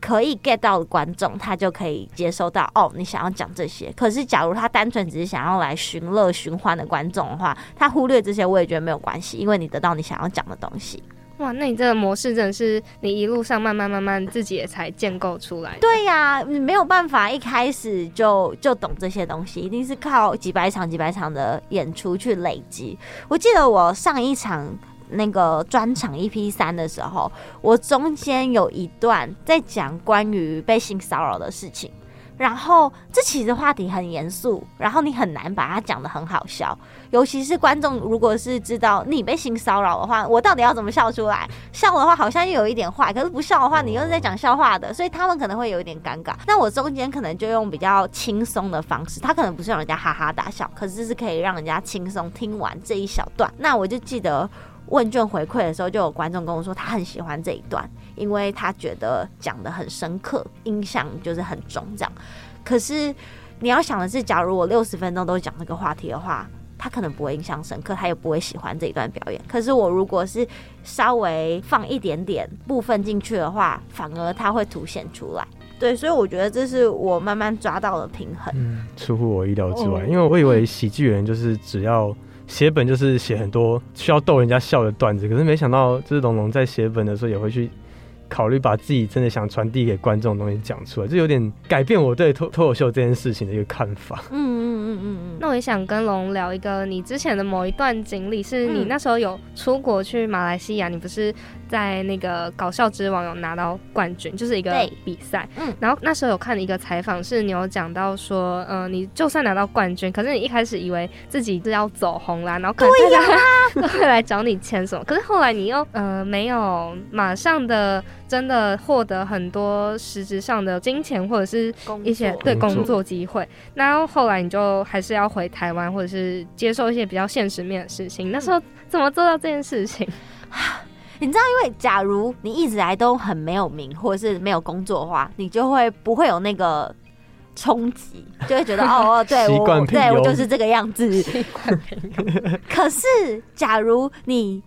C: 可以 get 到的观众他就可以接收到哦，你想要讲这些。可是假如他单纯只是想要来寻乐寻欢的观众的话，他忽略这些我也觉得没有关系，因为你得到你想要讲的东西。
A: 哇，那你这个模式真的是你一路上慢慢慢慢自己也才建构出来。
C: 对呀，你没有办法一开始就就懂这些东西，一定是靠几百场几百场的演出去累积。我记得我上一场那个专场 EP 三的时候，我中间有一段在讲关于被性骚扰的事情。然后这其实话题很严肃，然后你很难把它讲的很好笑，尤其是观众如果是知道你被性骚扰的话，我到底要怎么笑出来？笑的话好像又有一点坏，可是不笑的话，你又是在讲笑话的，所以他们可能会有一点尴尬。那我中间可能就用比较轻松的方式，他可能不是让人家哈哈大笑，可是是可以让人家轻松听完这一小段。那我就记得问卷回馈的时候，就有观众跟我说他很喜欢这一段。因为他觉得讲的很深刻，印象就是很重，这样。可是你要想的是，假如我六十分钟都讲这个话题的话，他可能不会印象深刻，他也不会喜欢这一段表演。可是我如果是稍微放一点点部分进去的话，反而他会凸显出来。对，所以我觉得这是我慢慢抓到了平衡。
B: 嗯，出乎我意料之外，因为我以为喜剧人就是只要。写本就是写很多需要逗人家笑的段子，可是没想到，就是龙龙在写本的时候也会去考虑把自己真的想传递给观众的东西讲出来，这有点改变我对脱 <laughs> 脱口秀这件事情的一个看法。嗯嗯
A: 嗯嗯嗯。那我也想跟龙聊一个你之前的某一段经历，是你那时候有出国去马来西亚，你不是？在那个搞笑之王有拿到冠军，就是一个比赛。嗯，然后那时候有看一个采访，是你有讲到说，嗯，你就算拿到冠军，可是你一开始以为自己是要走红啦，然后可能大家会来找你签什么，可是后来你又呃没有马上的真的获得很多实质上的金钱或者是一些对工作机会，那后后来你就还是要回台湾或者是接受一些比较现实面的事情。那时候怎么做到这件事情？<laughs>
C: 你知道，因为假如你一直来都很没有名，或者是没有工作的话，你就会不会有那个冲击，就会觉得 <laughs> 哦哦，对我对我就是这个样子。<laughs> 可是，假如你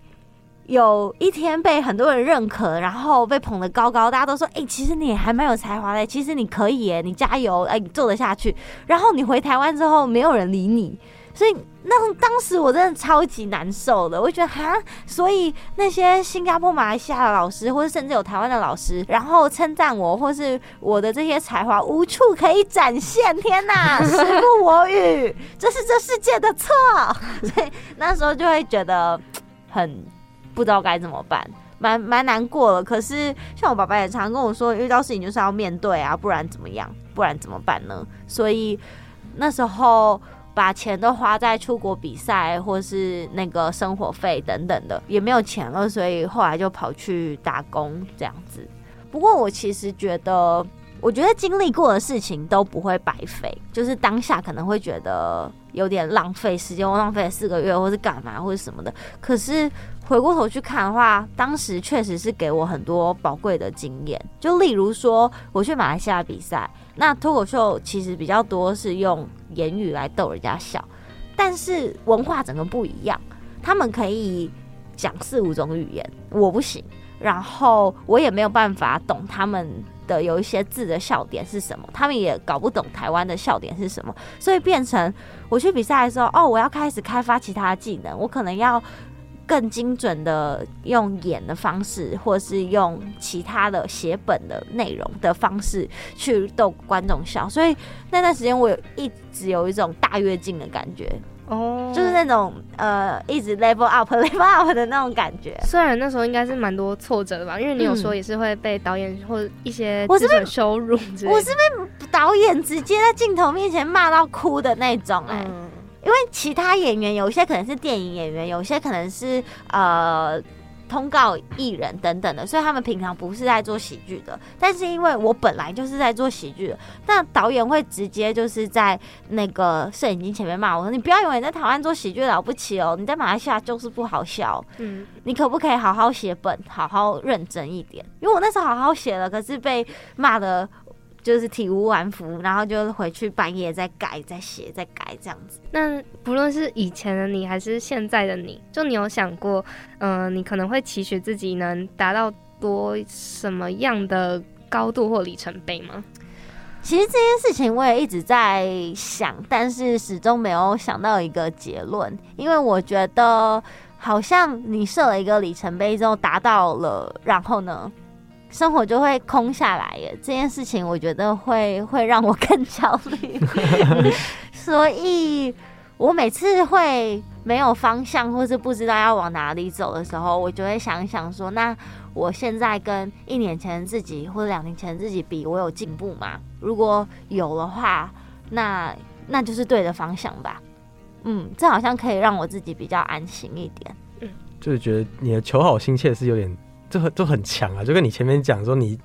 C: 有一天被很多人认可，然后被捧得高高，大家都说，哎，其实你还蛮有才华的，其实你可以，耶，你加油，哎，你做得下去。然后你回台湾之后，没有人理你。所以那当时我真的超级难受的，我就觉得哈，所以那些新加坡、马来西亚的老师，或者甚至有台湾的老师，然后称赞我，或是我的这些才华无处可以展现，天哪，<laughs> 时不我与，这是这世界的错，所以那时候就会觉得很不知道该怎么办，蛮蛮难过了。可是像我爸爸也常跟我说，遇到事情就是要面对啊，不然怎么样？不然怎么办呢？所以那时候。把钱都花在出国比赛，或是那个生活费等等的，也没有钱了，所以后来就跑去打工这样子。不过我其实觉得，我觉得经历过的事情都不会白费，就是当下可能会觉得有点浪费时间，我浪费了四个月，或是干嘛，或者什么的。可是回过头去看的话，当时确实是给我很多宝贵的经验。就例如说，我去马来西亚比赛。那脱口秀其实比较多是用言语来逗人家笑，但是文化整个不一样，他们可以讲四五种语言，我不行，然后我也没有办法懂他们的有一些字的笑点是什么，他们也搞不懂台湾的笑点是什么，所以变成我去比赛的时候，哦，我要开始开发其他技能，我可能要。更精准的用演的方式，或是用其他的写本的内容的方式去逗观众笑，所以那段时间我有一直有一种大跃进的感觉哦，就是那种呃一直 level up <laughs> level up 的那种感觉。
A: 虽然那时候应该是蛮多挫折的吧，因为你有说也是会被导演或一些我是被羞辱，
C: 我是被导演直接在镜头面前骂到哭的那种哎。因为其他演员有些可能是电影演员，有些可能是呃通告艺人等等的，所以他们平常不是在做喜剧的。但是因为我本来就是在做喜剧的，那导演会直接就是在那个摄影机前面骂我说：“你不要以为你在台湾做喜剧了不起哦，你在马来西亚就是不好笑。嗯，你可不可以好好写本，好好认真一点？因为我那时候好好写了，可是被骂的。”就是体无完肤，然后就回去半夜再改、再写、再改这样子。
A: 那不论是以前的你，还是现在的你，就你有想过，嗯，你可能会期许自己能达到多什么样的高度或里程碑吗？
C: 其实这件事情我也一直在想，但是始终没有想到一个结论，因为我觉得好像你设了一个里程碑之后达到了，然后呢？生活就会空下来耶，这件事情我觉得会 <laughs> 会让我更焦虑，<laughs> 所以我每次会没有方向，或是不知道要往哪里走的时候，我就会想想说，那我现在跟一年前自己或者两年前自己比，我有进步吗？如果有的话，那那就是对的方向吧。嗯，这好像可以让我自己比较安心一点。
B: 就是觉得你的求好心切是有点，就很就很强啊，就跟你前面讲说你。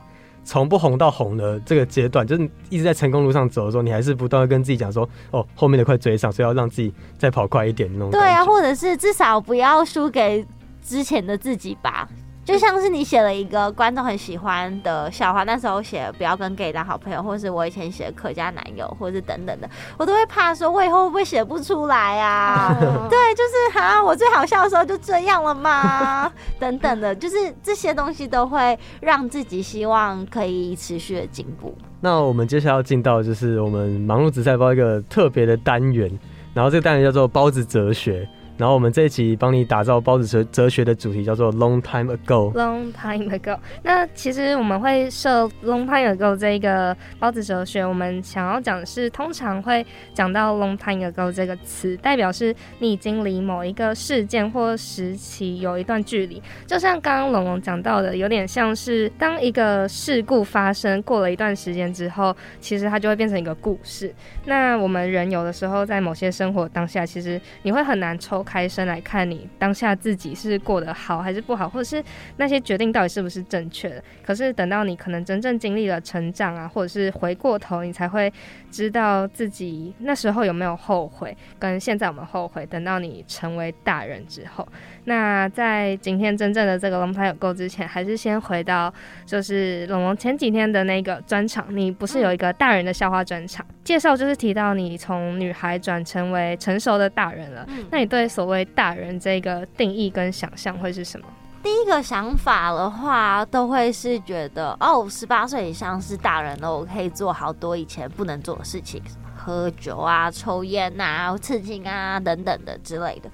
B: 从不红到红的这个阶段，就是一直在成功路上走的时候，你还是不断的跟自己讲说：“哦，后面的快追上，所以要让自己再跑快一点。”那种
C: 对啊，或者是至少不要输给之前的自己吧。就像是你写了一个观众很喜欢的笑话，那时候写不要跟 gay 当好朋友，或者是我以前写客家男友，或者是等等的，我都会怕说我以后会不会写不出来啊？<laughs> 对，就是哈，我最好笑的时候就这样了吗？等等的，就是这些东西都会让自己希望可以持续的进步。
B: 那我们接下来要进到就是我们忙碌紫菜包一个特别的单元，然后这个单元叫做包子哲学。然后我们这一集帮你打造包子哲哲学的主题叫做 Long Time Ago。
A: Long Time Ago。那其实我们会设 Long Time Ago 这一个包子哲学，我们想要讲的是，通常会讲到 Long Time Ago 这个词，代表是你已经离某一个事件或时期有一段距离。就像刚刚龙龙讲到的，有点像是当一个事故发生过了一段时间之后，其实它就会变成一个故事。那我们人有的时候在某些生活当下，其实你会很难抽。开身来看你当下自己是过得好还是不好，或者是那些决定到底是不是正确的。可是等到你可能真正经历了成长啊，或者是回过头，你才会知道自己那时候有没有后悔，跟现在我们后悔。等到你成为大人之后。那在今天真正的这个龙牌有够之前，还是先回到就是龙龙前几天的那个专场。你不是有一个大人的笑话专场介绍，就是提到你从女孩转成为成熟的大人了。那你对所谓大人这个定义跟想象会是什么？
C: 第一个想法的话，都会是觉得哦，十八岁以上是大人了，我可以做好多以前不能做的事情，喝酒啊、抽烟啊、刺青啊等等的之类的。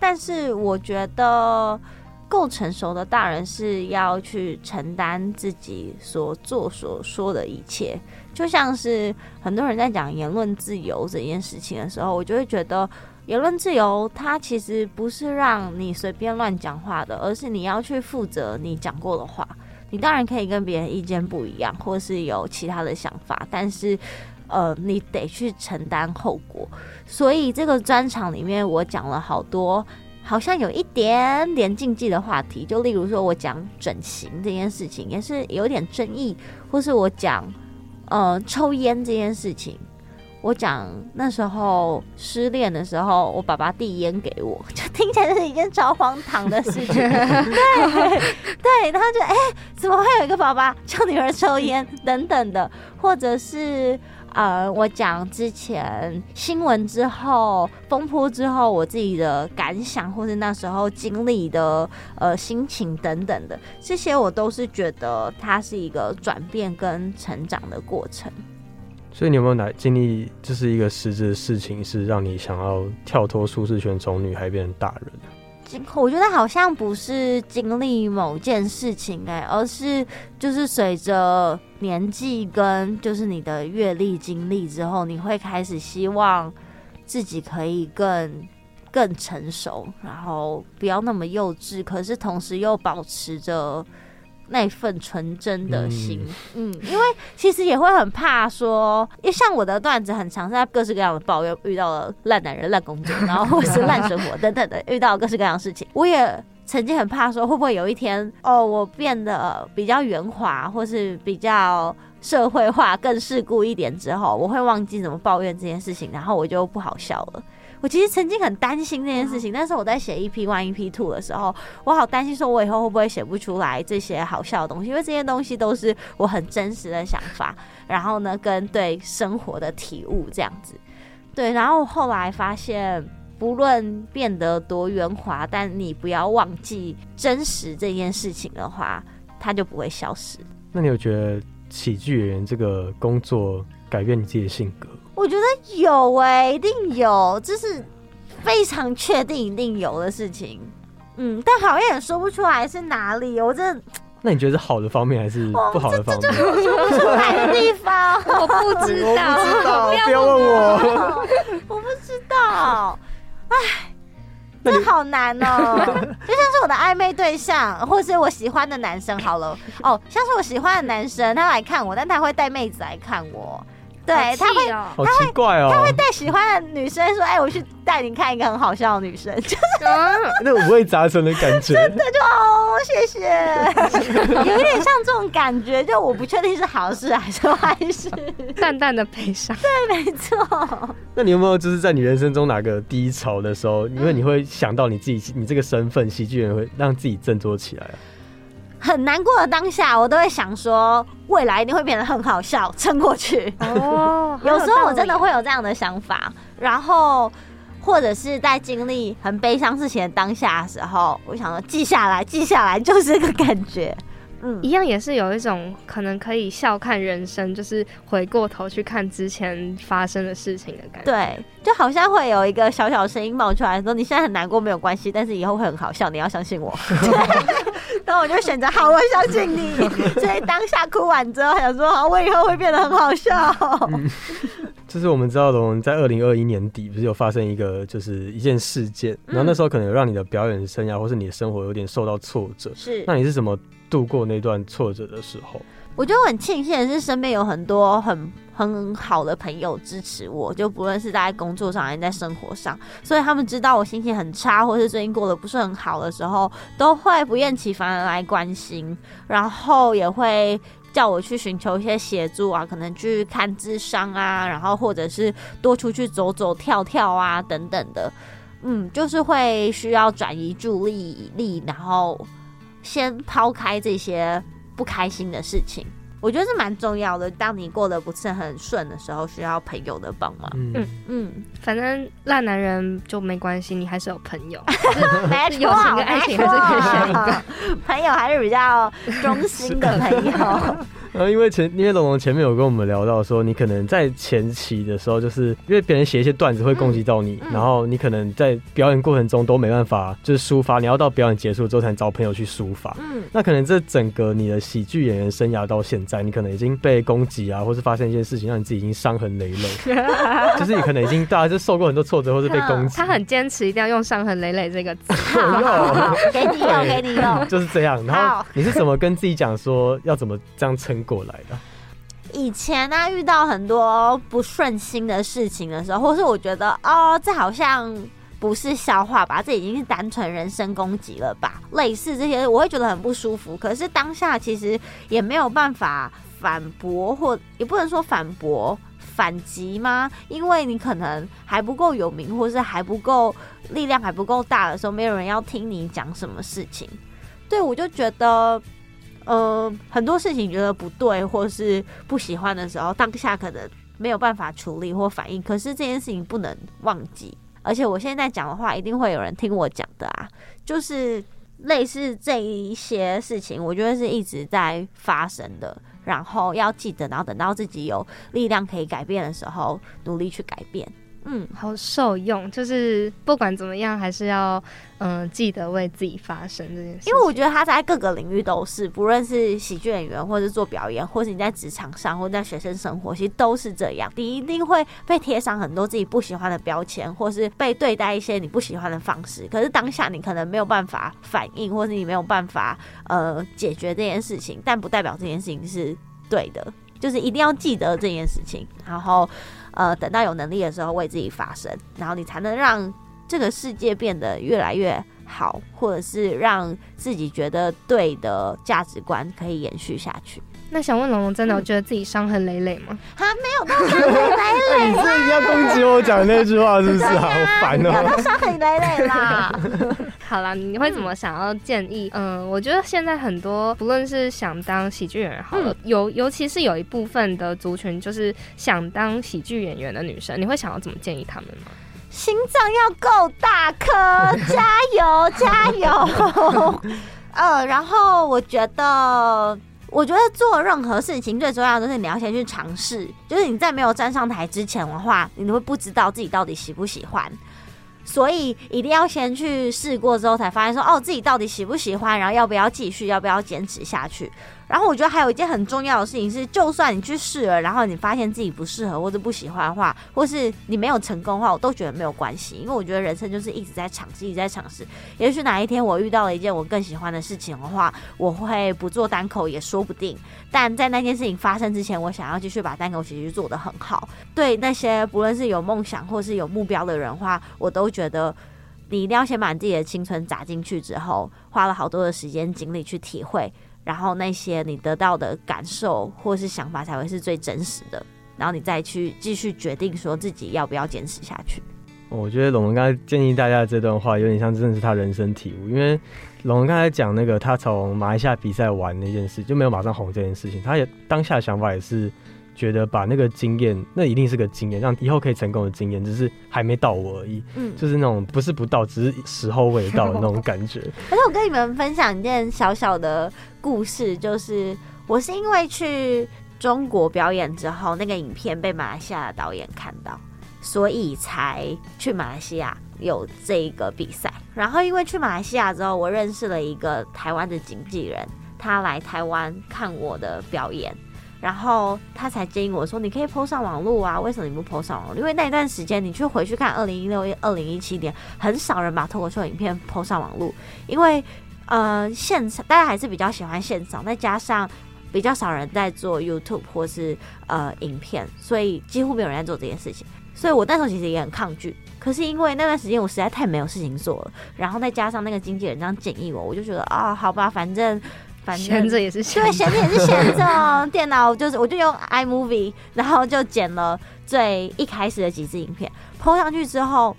C: 但是我觉得够成熟的大人是要去承担自己所做所说的一切，就像是很多人在讲言论自由这件事情的时候，我就会觉得言论自由它其实不是让你随便乱讲话的，而是你要去负责你讲过的话。你当然可以跟别人意见不一样，或是有其他的想法，但是呃，你得去承担后果。所以这个专场里面，我讲了好多，好像有一点点禁忌的话题，就例如说我讲整形这件事情，也是有点争议，或是我讲呃抽烟这件事情，我讲那时候失恋的时候，我爸爸递烟给我，<laughs> 就听起来是一件超荒唐的事情，对 <laughs> 对，然后就哎，怎么会有一个爸爸叫女儿抽烟等等的，或者是。呃，我讲之前新闻之后风波之后，我自己的感想，或是那时候经历的呃心情等等的，这些我都是觉得它是一个转变跟成长的过程。
B: 所以你有没有哪经历，这是一个实质的事情，是让你想要跳脱舒适圈，从女孩变成大人？
C: 我觉得好像不是经历某件事情哎，而是就是随着年纪跟就是你的阅历经历之后，你会开始希望自己可以更更成熟，然后不要那么幼稚，可是同时又保持着。那份纯真的心，嗯，因为其实也会很怕说，因为像我的段子很长，在各式各样的抱怨，遇到了烂男人、烂工作，然后或是烂生活等等的，遇到各式各样的事情，我也曾经很怕说，会不会有一天，哦，我变得比较圆滑，或是比较社会化、更世故一点之后，我会忘记怎么抱怨这件事情，然后我就不好笑了。我其实曾经很担心这件事情，但是我在写一 p One、EP Two 的时候，我好担心说，我以后会不会写不出来这些好笑的东西？因为这些东西都是我很真实的想法，然后呢，跟对生活的体悟这样子。对，然后后来发现，不论变得多圆滑，但你不要忘记真实这件事情的话，它就不会消失。
B: 那你有觉得喜剧演员这个工作改变你自己的性格？
C: 我觉得有哎，一定有，这是非常确定一定有的事情。嗯，但好像也说不出来是哪里。我真的，
B: 那你觉得是好的方面还是不好的方面？<laughs>
C: 说不出来的地方，
A: 我不知道，
B: 不要问我，
C: 我不知道。哎，这好难哦，<laughs> 就像是我的暧昧对象，或是我喜欢的男生好了，哦，像是我喜欢的男生，他来看我，但他会带妹子来看我。对，他会
B: 好奇怪哦，
C: 他会带喜欢的女生说：“哎，我去带你看一个很好笑的女生。<laughs> ”就是 <laughs>
B: 那五味杂陈的感觉，
C: 真的就哦，谢谢，<laughs> 有一点像这种感觉，就我不确定是好事还是坏事，
A: 淡淡的悲伤。
C: 对，没错。
B: 那你有没有就是在你人生中哪个低潮的时候，因为你会想到你自己，你这个身份喜剧人会让自己振作起来啊？
C: 很难过的当下，我都会想说，未来一定会变得很好笑，撑过去。哦，<laughs> 有时候我真的会有这样的想法，然后或者是在经历很悲伤事情的当下的时候，我想说记下来，记下来就是这个感觉。
A: 嗯，一样也是有一种可能可以笑看人生，就是回过头去看之前发生的事情的感觉。
C: 对，就好像会有一个小小声音冒出来说：“你现在很难过没有关系，但是以后会很好笑，你要相信我。<laughs> ”那我就选择好，我相信你。<laughs> 所以当下哭完之后，想说：“好，我以后会变得很好笑。”
B: 就是我们知道的，我们在二零二一年底不是有发生一个就是一件事件，然后那时候可能有让你的表演生涯或是你的生活有点受到挫折。
C: 是，
B: 那你是怎么？度过那段挫折的时候，
C: 我觉得很庆幸的是，身边有很多很很好的朋友支持我，就不论是在工作上还是在生活上，所以他们知道我心情很差，或是最近过得不是很好的时候，都会不厌其烦的来关心，然后也会叫我去寻求一些协助啊，可能去看智商啊，然后或者是多出去走走跳跳啊等等的，嗯，就是会需要转移注意力，然后。先抛开这些不开心的事情，我觉得是蛮重要的。当你过得不是很顺的时候，需要朋友的帮忙。
A: 嗯嗯，反正烂男人就没关系，你还是有朋友。
C: 没错，友
A: 情跟爱情还是可以选一个，
C: 朋友还是比较忠心的朋友。<laughs>
B: 然后因为前因为龙龙前面有跟我们聊到说，你可能在前期的时候，就是因为别人写一些段子会攻击到你，然后你可能在表演过程中都没办法就是抒发，你要到表演结束之后才找朋友去抒发。嗯，那可能这整个你的喜剧演员生涯到现在，你可能已经被攻击啊，或是发生一些事情让你自己已经伤痕累累，<laughs> 就是你可能已经大家就受过很多挫折，或是被攻击。
A: 他很坚持一定要用伤痕累累这个词 <laughs> <laughs>
C: 给你用，给你用，
B: 就是这样。然后你是怎么跟自己讲说要怎么这样撑？过来的。
C: 以前呢，遇到很多不顺心的事情的时候，或是我觉得哦，这好像不是笑话吧，这已经是单纯人身攻击了吧？类似这些，我会觉得很不舒服。可是当下其实也没有办法反驳，或也不能说反驳、反击吗？因为你可能还不够有名，或是还不够力量还不够大的时候，没有人要听你讲什么事情。对我就觉得。呃，很多事情觉得不对或是不喜欢的时候，当下可能没有办法处理或反应。可是这件事情不能忘记，而且我现在讲的话一定会有人听我讲的啊。就是类似这一些事情，我觉得是一直在发生的，然后要记得，然后等到自己有力量可以改变的时候，努力去改变。
A: 嗯，好受用，就是不管怎么样，还是要嗯记得为自己发声这件事。
C: 因为我觉得他在各个领域都是，不论是喜剧演员，或是做表演，或是你在职场上，或者在学生生活，其实都是这样。你一定会被贴上很多自己不喜欢的标签，或是被对待一些你不喜欢的方式。可是当下你可能没有办法反应，或是你没有办法呃解决这件事情，但不代表这件事情是对的。就是一定要记得这件事情，然后。呃，等到有能力的时候为自己发声，然后你才能让这个世界变得越来越好，或者是让自己觉得对的价值观可以延续下去。
A: 那想问龙龙，真的有觉得自己伤痕累累吗？
C: 还没有到伤痕累累。
B: 你这一定要攻击我讲那句话是不是？好烦
C: 哦！伤痕累累啦。<laughs>
A: 好了，你会怎么想要建议？嗯，我觉得现在很多不论是想当喜剧演员好了，尤尤其是有一部分的族群就是想当喜剧演员的女生，你会想要怎么建议他们吗？
C: 心脏要够大颗，加 <laughs> 油加油。<laughs> 呃，然后我觉得。我觉得做任何事情最重要的是你要先去尝试，就是你在没有站上台之前的话，你会不知道自己到底喜不喜欢，所以一定要先去试过之后才发现说哦自己到底喜不喜欢，然后要不要继续，要不要坚持下去。然后我觉得还有一件很重要的事情是，就算你去试了，然后你发现自己不适合或者不喜欢的话，或是你没有成功的话，我都觉得没有关系，因为我觉得人生就是一直在尝试，一直在尝试。也许哪一天我遇到了一件我更喜欢的事情的话，我会不做单口也说不定。但在那件事情发生之前，我想要继续把单口喜剧做得很好。对那些不论是有梦想或是有目标的人话，我都觉得你一定要先把你自己的青春砸进去，之后花了好多的时间精力去体会。然后那些你得到的感受或是想法才会是最真实的，然后你再去继续决定说自己要不要坚持下去。
B: 我觉得龙龙刚才建议大家这段话有点像真的是他人生体悟，因为龙龙刚才讲那个他从马来西亚比赛完那件事就没有马上红这件事情，他也当下想法也是。觉得把那个经验，那一定是个经验，让以后可以成功的经验，只是还没到我而已。嗯，就是那种不是不到，只是时候未到的那种感觉。
C: 而 <laughs> 且我跟你们分享一件小小的故事，就是我是因为去中国表演之后，那个影片被马来西亚的导演看到，所以才去马来西亚有这一个比赛。然后因为去马来西亚之后，我认识了一个台湾的经纪人，他来台湾看我的表演。然后他才建议我说：“你可以 PO 上网络啊，为什么你不 PO 上网络？因为那一段时间，你去回去看二零一六、二零一七年，很少人把脱口秀影片 PO 上网络，因为呃，现场大家还是比较喜欢现场，再加上比较少人在做 YouTube 或是呃影片，所以几乎没有人在做这件事情。所以我那时候其实也很抗拒，可是因为那段时间我实在太没有事情做了，然后再加上那个经纪人这样建议我，我就觉得啊，好吧，反正。”
A: 闲着也是闲
C: 对，闲着也是闲着。电脑就是，我就用 iMovie，然后就剪了最一开始的几支影片，PO 上去之后，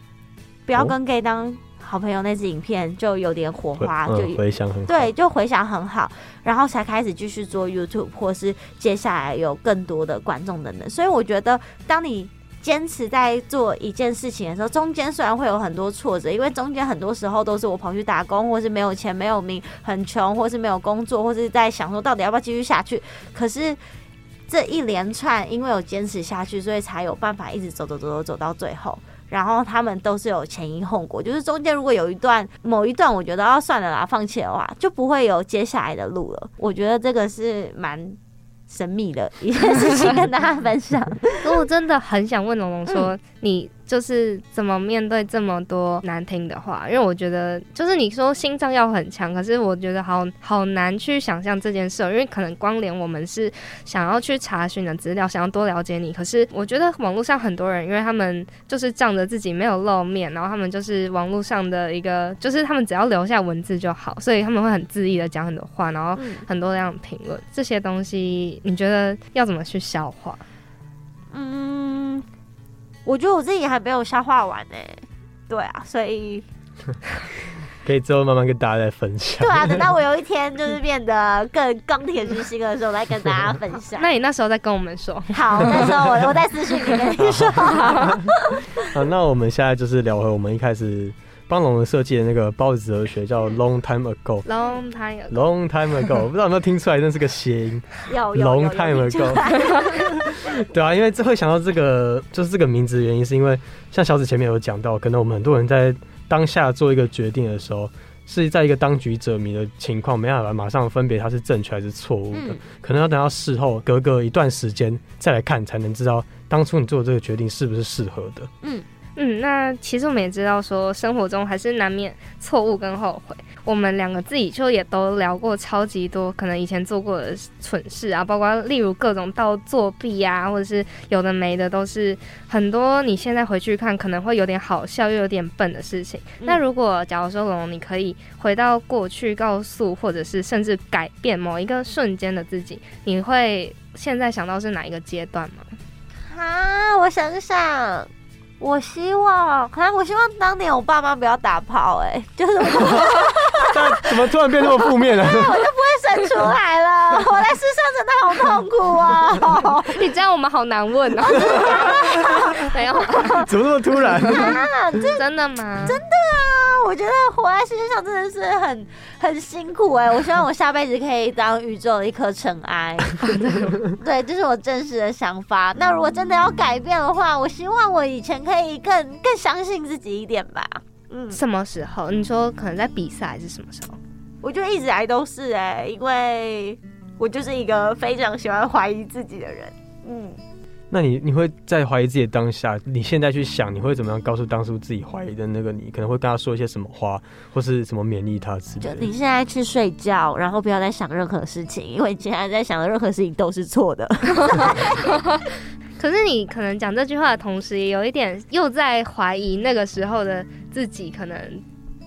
C: 不要跟 gay 当好朋友那支影片就有点火花，就
B: 回想很
C: 对，就回想很好，然后才开始继续做 YouTube，或是接下来有更多的观众等等。所以我觉得，当你坚持在做一件事情的时候，中间虽然会有很多挫折，因为中间很多时候都是我跑去打工，或是没有钱、没有名、很穷，或是没有工作，或是在想说到底要不要继续下去。<laughs> 可是这一连串，因为有坚持下去，所以才有办法一直走走走走走到最后。然后他们都是有前因后果，就是中间如果有一段某一段，我觉得要算了啦，放弃的话，就不会有接下来的路了。我觉得这个是蛮。神秘的一件事情跟大家分享，
A: 我 <laughs> 真的很想问龙龙说，你。就是怎么面对这么多难听的话？因为我觉得，就是你说心脏要很强，可是我觉得好好难去想象这件事，因为可能光连我们是想要去查询的资料，想要多了解你，可是我觉得网络上很多人，因为他们就是仗着自己没有露面，然后他们就是网络上的一个，就是他们只要留下文字就好，所以他们会很恣意的讲很多话，然后很多这样评论这些东西，你觉得要怎么去消化？
C: 嗯。我觉得我自己还没有消化完呢，对啊，所以 <laughs>
B: 可以之后慢慢跟大家再分享。
C: 对啊，等到我有一天就是变得更钢铁之心的时候，再跟大家分享。
A: 那你那时候再跟我们说。
C: 好，那时候我我在私信里跟你说。<laughs>
B: 好，那我们现在就是聊回我们一开始。帮龙龙设计的那个包子哲学叫 Long Time
A: Ago，Long Time
B: Long Time Ago，不知道有没有听出来，那是个谐音。
C: 有
B: Long Time Ago，<laughs> 对啊，因为这会想到这个，就是这个名字的原因，是因为像小紫前面有讲到，可能我们很多人在当下做一个决定的时候，是在一个当局者迷的情况，没办法马上分别它是正确还是错误的，可能要等到事后隔个一段时间再来看，才能知道当初你做的这个决定是不是适合的。嗯。
A: 嗯，那其实我们也知道，说生活中还是难免错误跟后悔。我们两个自己就也都聊过超级多，可能以前做过的蠢事啊，包括例如各种到作弊啊，或者是有的没的，都是很多。你现在回去看，可能会有点好笑又有点笨的事情。那如果假如说龙，你可以回到过去，告诉或者是甚至改变某一个瞬间的自己，你会现在想到是哪一个阶段吗？
C: 啊，我想想。我希望，可能我希望当年我爸妈不要打炮，哎，<laughs> 就是，<laughs>
B: 但怎么突然变那么负面了？我就不
C: 会生出来了。我在世上真的好痛苦啊！<laughs>
A: 你这样我们好难问哦。没有，
B: 怎么那么突然？
A: 真的吗？
C: 真的啊！我觉得活在世界上真的是很很辛苦哎！<laughs> 我希望我下辈子可以当宇宙的一颗尘埃。<laughs> 对，这是我真实的想法。那如果真的要改变的话，我希望我以前可以更更相信自己一点吧。
A: 嗯，什么时候？你说可能在比赛还是什么时候？
C: 我觉得一直来都是哎，因为我就是一个非常喜欢怀疑自己的人。嗯，
B: 那你你会在怀疑自己的当下，你现在去想，你会怎么样告诉当初自己怀疑的那个你？可能会跟他说一些什么话，或是什么勉励他之类的。
C: 就你现在去睡觉，然后不要再想任何事情，因为你现在在想的任何事情都是错的。<laughs>
A: 可是你可能讲这句话的同时，也有一点又在怀疑那个时候的自己，可能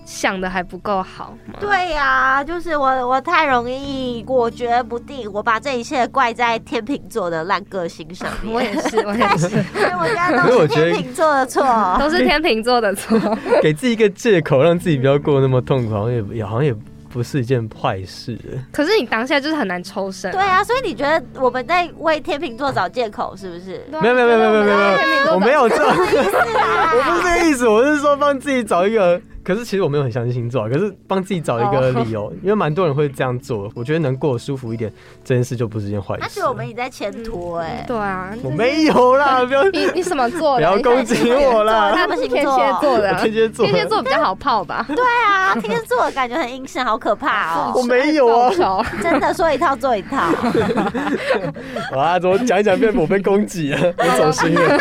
A: 想的还不够好吗？
C: 对呀、就是我，我太容易果决不定，我把这一切怪在天秤座的烂个性上面。<laughs>
A: 我也是，我也是，<laughs>
C: 所以我觉得都是天秤座的错。
A: 都是天秤座的错。<laughs>
B: 给自己一个借口，让自己不要过得那么痛苦，好像也也好像也不是一件坏事。
A: 可是你当下就是很难抽身、
C: 对，啊，所以你觉得我们在为天秤座找借口，是不是？
B: 没有没有没有没有没有没有
A: 我
B: 没有这我不是这个意思，我是说帮自己找一个。可是其实我没有很相信星座啊，可是帮自己找一个理由，因为蛮多人会这样做。我觉得能过得舒服一点，这件事就不是件坏事
C: 而且。我们也在前途哎、
A: 对啊，
B: 我没有啦，不要
A: 你你什么座的？
B: 不要攻击我啦
A: 他们是天蝎座的啊，
B: 天蝎座
A: 天蝎座比较好泡吧？
C: 对啊，天蝎座的感觉很阴森，好可怕哦！<laughs>
B: 我没有啊
C: 真的说一套做一套。<laughs>
B: 啊！怎么讲一讲变我被攻击了？<laughs> 我走心了。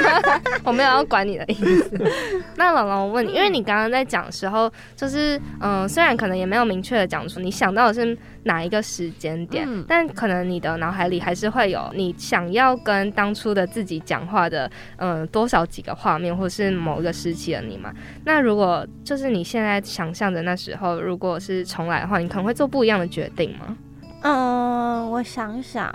A: 我没有要管你的意思。那老龙，我问你，因为你刚刚在讲的时候，就是嗯、呃虽然可能也没有明确的讲出你想到的是哪一个时间点，
C: 嗯
A: 但可能你的脑海里还是会有你想要跟当初的自己讲话的，嗯、多少几个画面，或是某一个时期的你嘛。那如果就是你现在想象的那时候，如果是重来的话，你可能会做不一样的决定吗？
C: 嗯，我想想，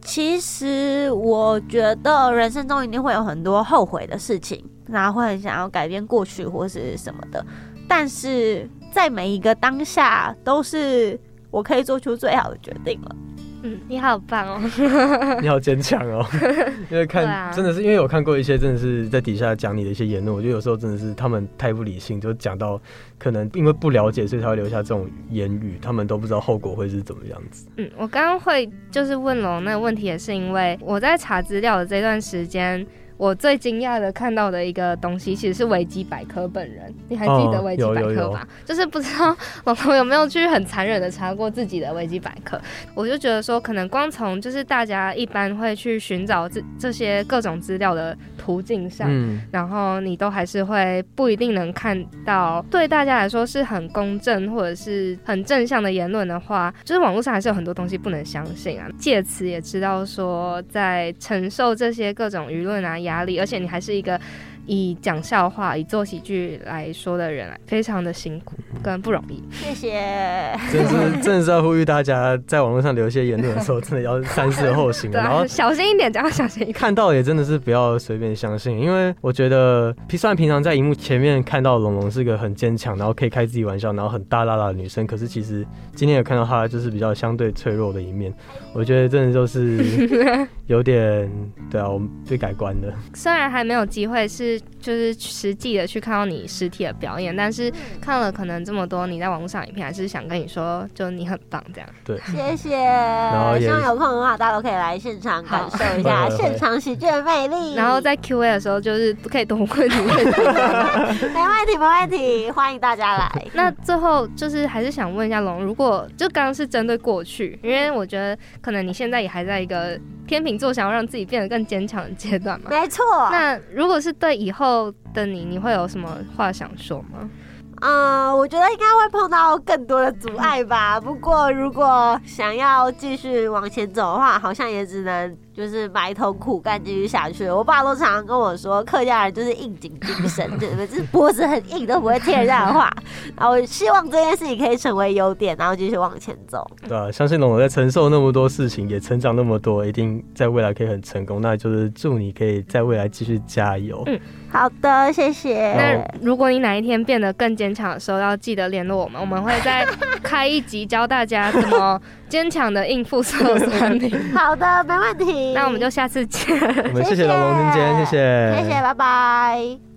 C: 其实我觉得人生中一定会有很多后悔的事情，然后会很想要改变过去或是什么的，但是在每一个当下都是我可以做出最好的决定了。
A: 嗯，你好棒哦！<laughs>
B: 你好坚强哦，<laughs> 因为看、
A: 啊
B: 真的是因为我看过一些真的是在底下讲你的一些言论，我觉得有时候真的是他们太不理性，就讲到可能因为不了解，所以才会留下这种言语，他们都不知道后果会是怎么样子。
A: 嗯，我刚刚会就是问龙那个问题，也是因为我在查资料的这段时间，我最惊讶的看到的一个东西，其实是维基百科本人。你还记得
B: 哦
A: 维基百科吧？就是不知道龙龙有没有去很残忍的查过自己的维基百科。我就觉得说，可能光从就是大家一般会去寻找这这些各种资料的途径上，
B: 嗯，
A: 然后你都还是会不一定能看到对大家来说是很公正或者是很正向的言论的话，就是网络上还是有很多东西不能相信啊。借此也知道说，在承受这些各种舆论啊压力，而且你还是一个。以讲笑话、以做喜剧来说的人，非常的辛苦跟不容易。
C: 谢谢。
B: 真是真的是要呼吁大家，在网络上留一些言论的时候，真的要三思而后行。<laughs> 然后
A: 啊，小心一点，讲要小心一点。
B: 看到也真的是不要随便相信，因为我觉得，虽然平常在荧幕前面看到龙龙是个很坚强，然后可以开自己玩笑，然后很大啦啦的女生，可是其实今天有看到她就是比较相对脆弱的一面，<laughs> 我觉得真的就是 <laughs> 有点对啊，我们被改观了。
A: 虽然还没有机会是就是实际的去看到你实体的表演，但是看了可能这么多你在网络上影片，还是想跟你说，就你很棒这样。
C: 对谢谢，
B: 后
C: 希望有空的话，大家都可以来现场感受一下 <laughs> 现场喜剧的魅力。<laughs>
A: 然后在 Q A 的时候，就是可以多问你问题。<laughs>
C: 没问题，没问题，欢迎大家来。
A: 那最后就是还是想问一下龙，如果就刚刚是针对过去，因为我觉得可能你现在也还在一个天秤座想要让自己变得更坚强的阶段嘛。
C: 没错，
A: 那如果是对以后的你，你会有什么话想说吗？
C: 嗯，我觉得应该会碰到更多的阻碍吧。不过如果想要继续往前走的话，好像也只能就是埋头苦干继续下去。我爸都常常跟我说，客家人就是应景精神，就是脖子很硬都不会听人家的话。<laughs> 然后我希望这件事情可以成为优点，然后继续往前走。
B: 对啊，相信龙龙在承受那么多事情，也成长那么多，一定在未来可以很成功。那就是祝你可以在未来继续加油。
A: 嗯
C: 好的，谢谢。
A: 那如果你哪一天变得更坚强的时候，要记得联络我们，我们会再开一集教大家怎么坚强的应付所有酸民。<laughs>
C: 好的，没问题。
A: 那我们就下次见。
B: 我们谢谢龙龙今天，谢谢，
C: 谢谢，拜拜。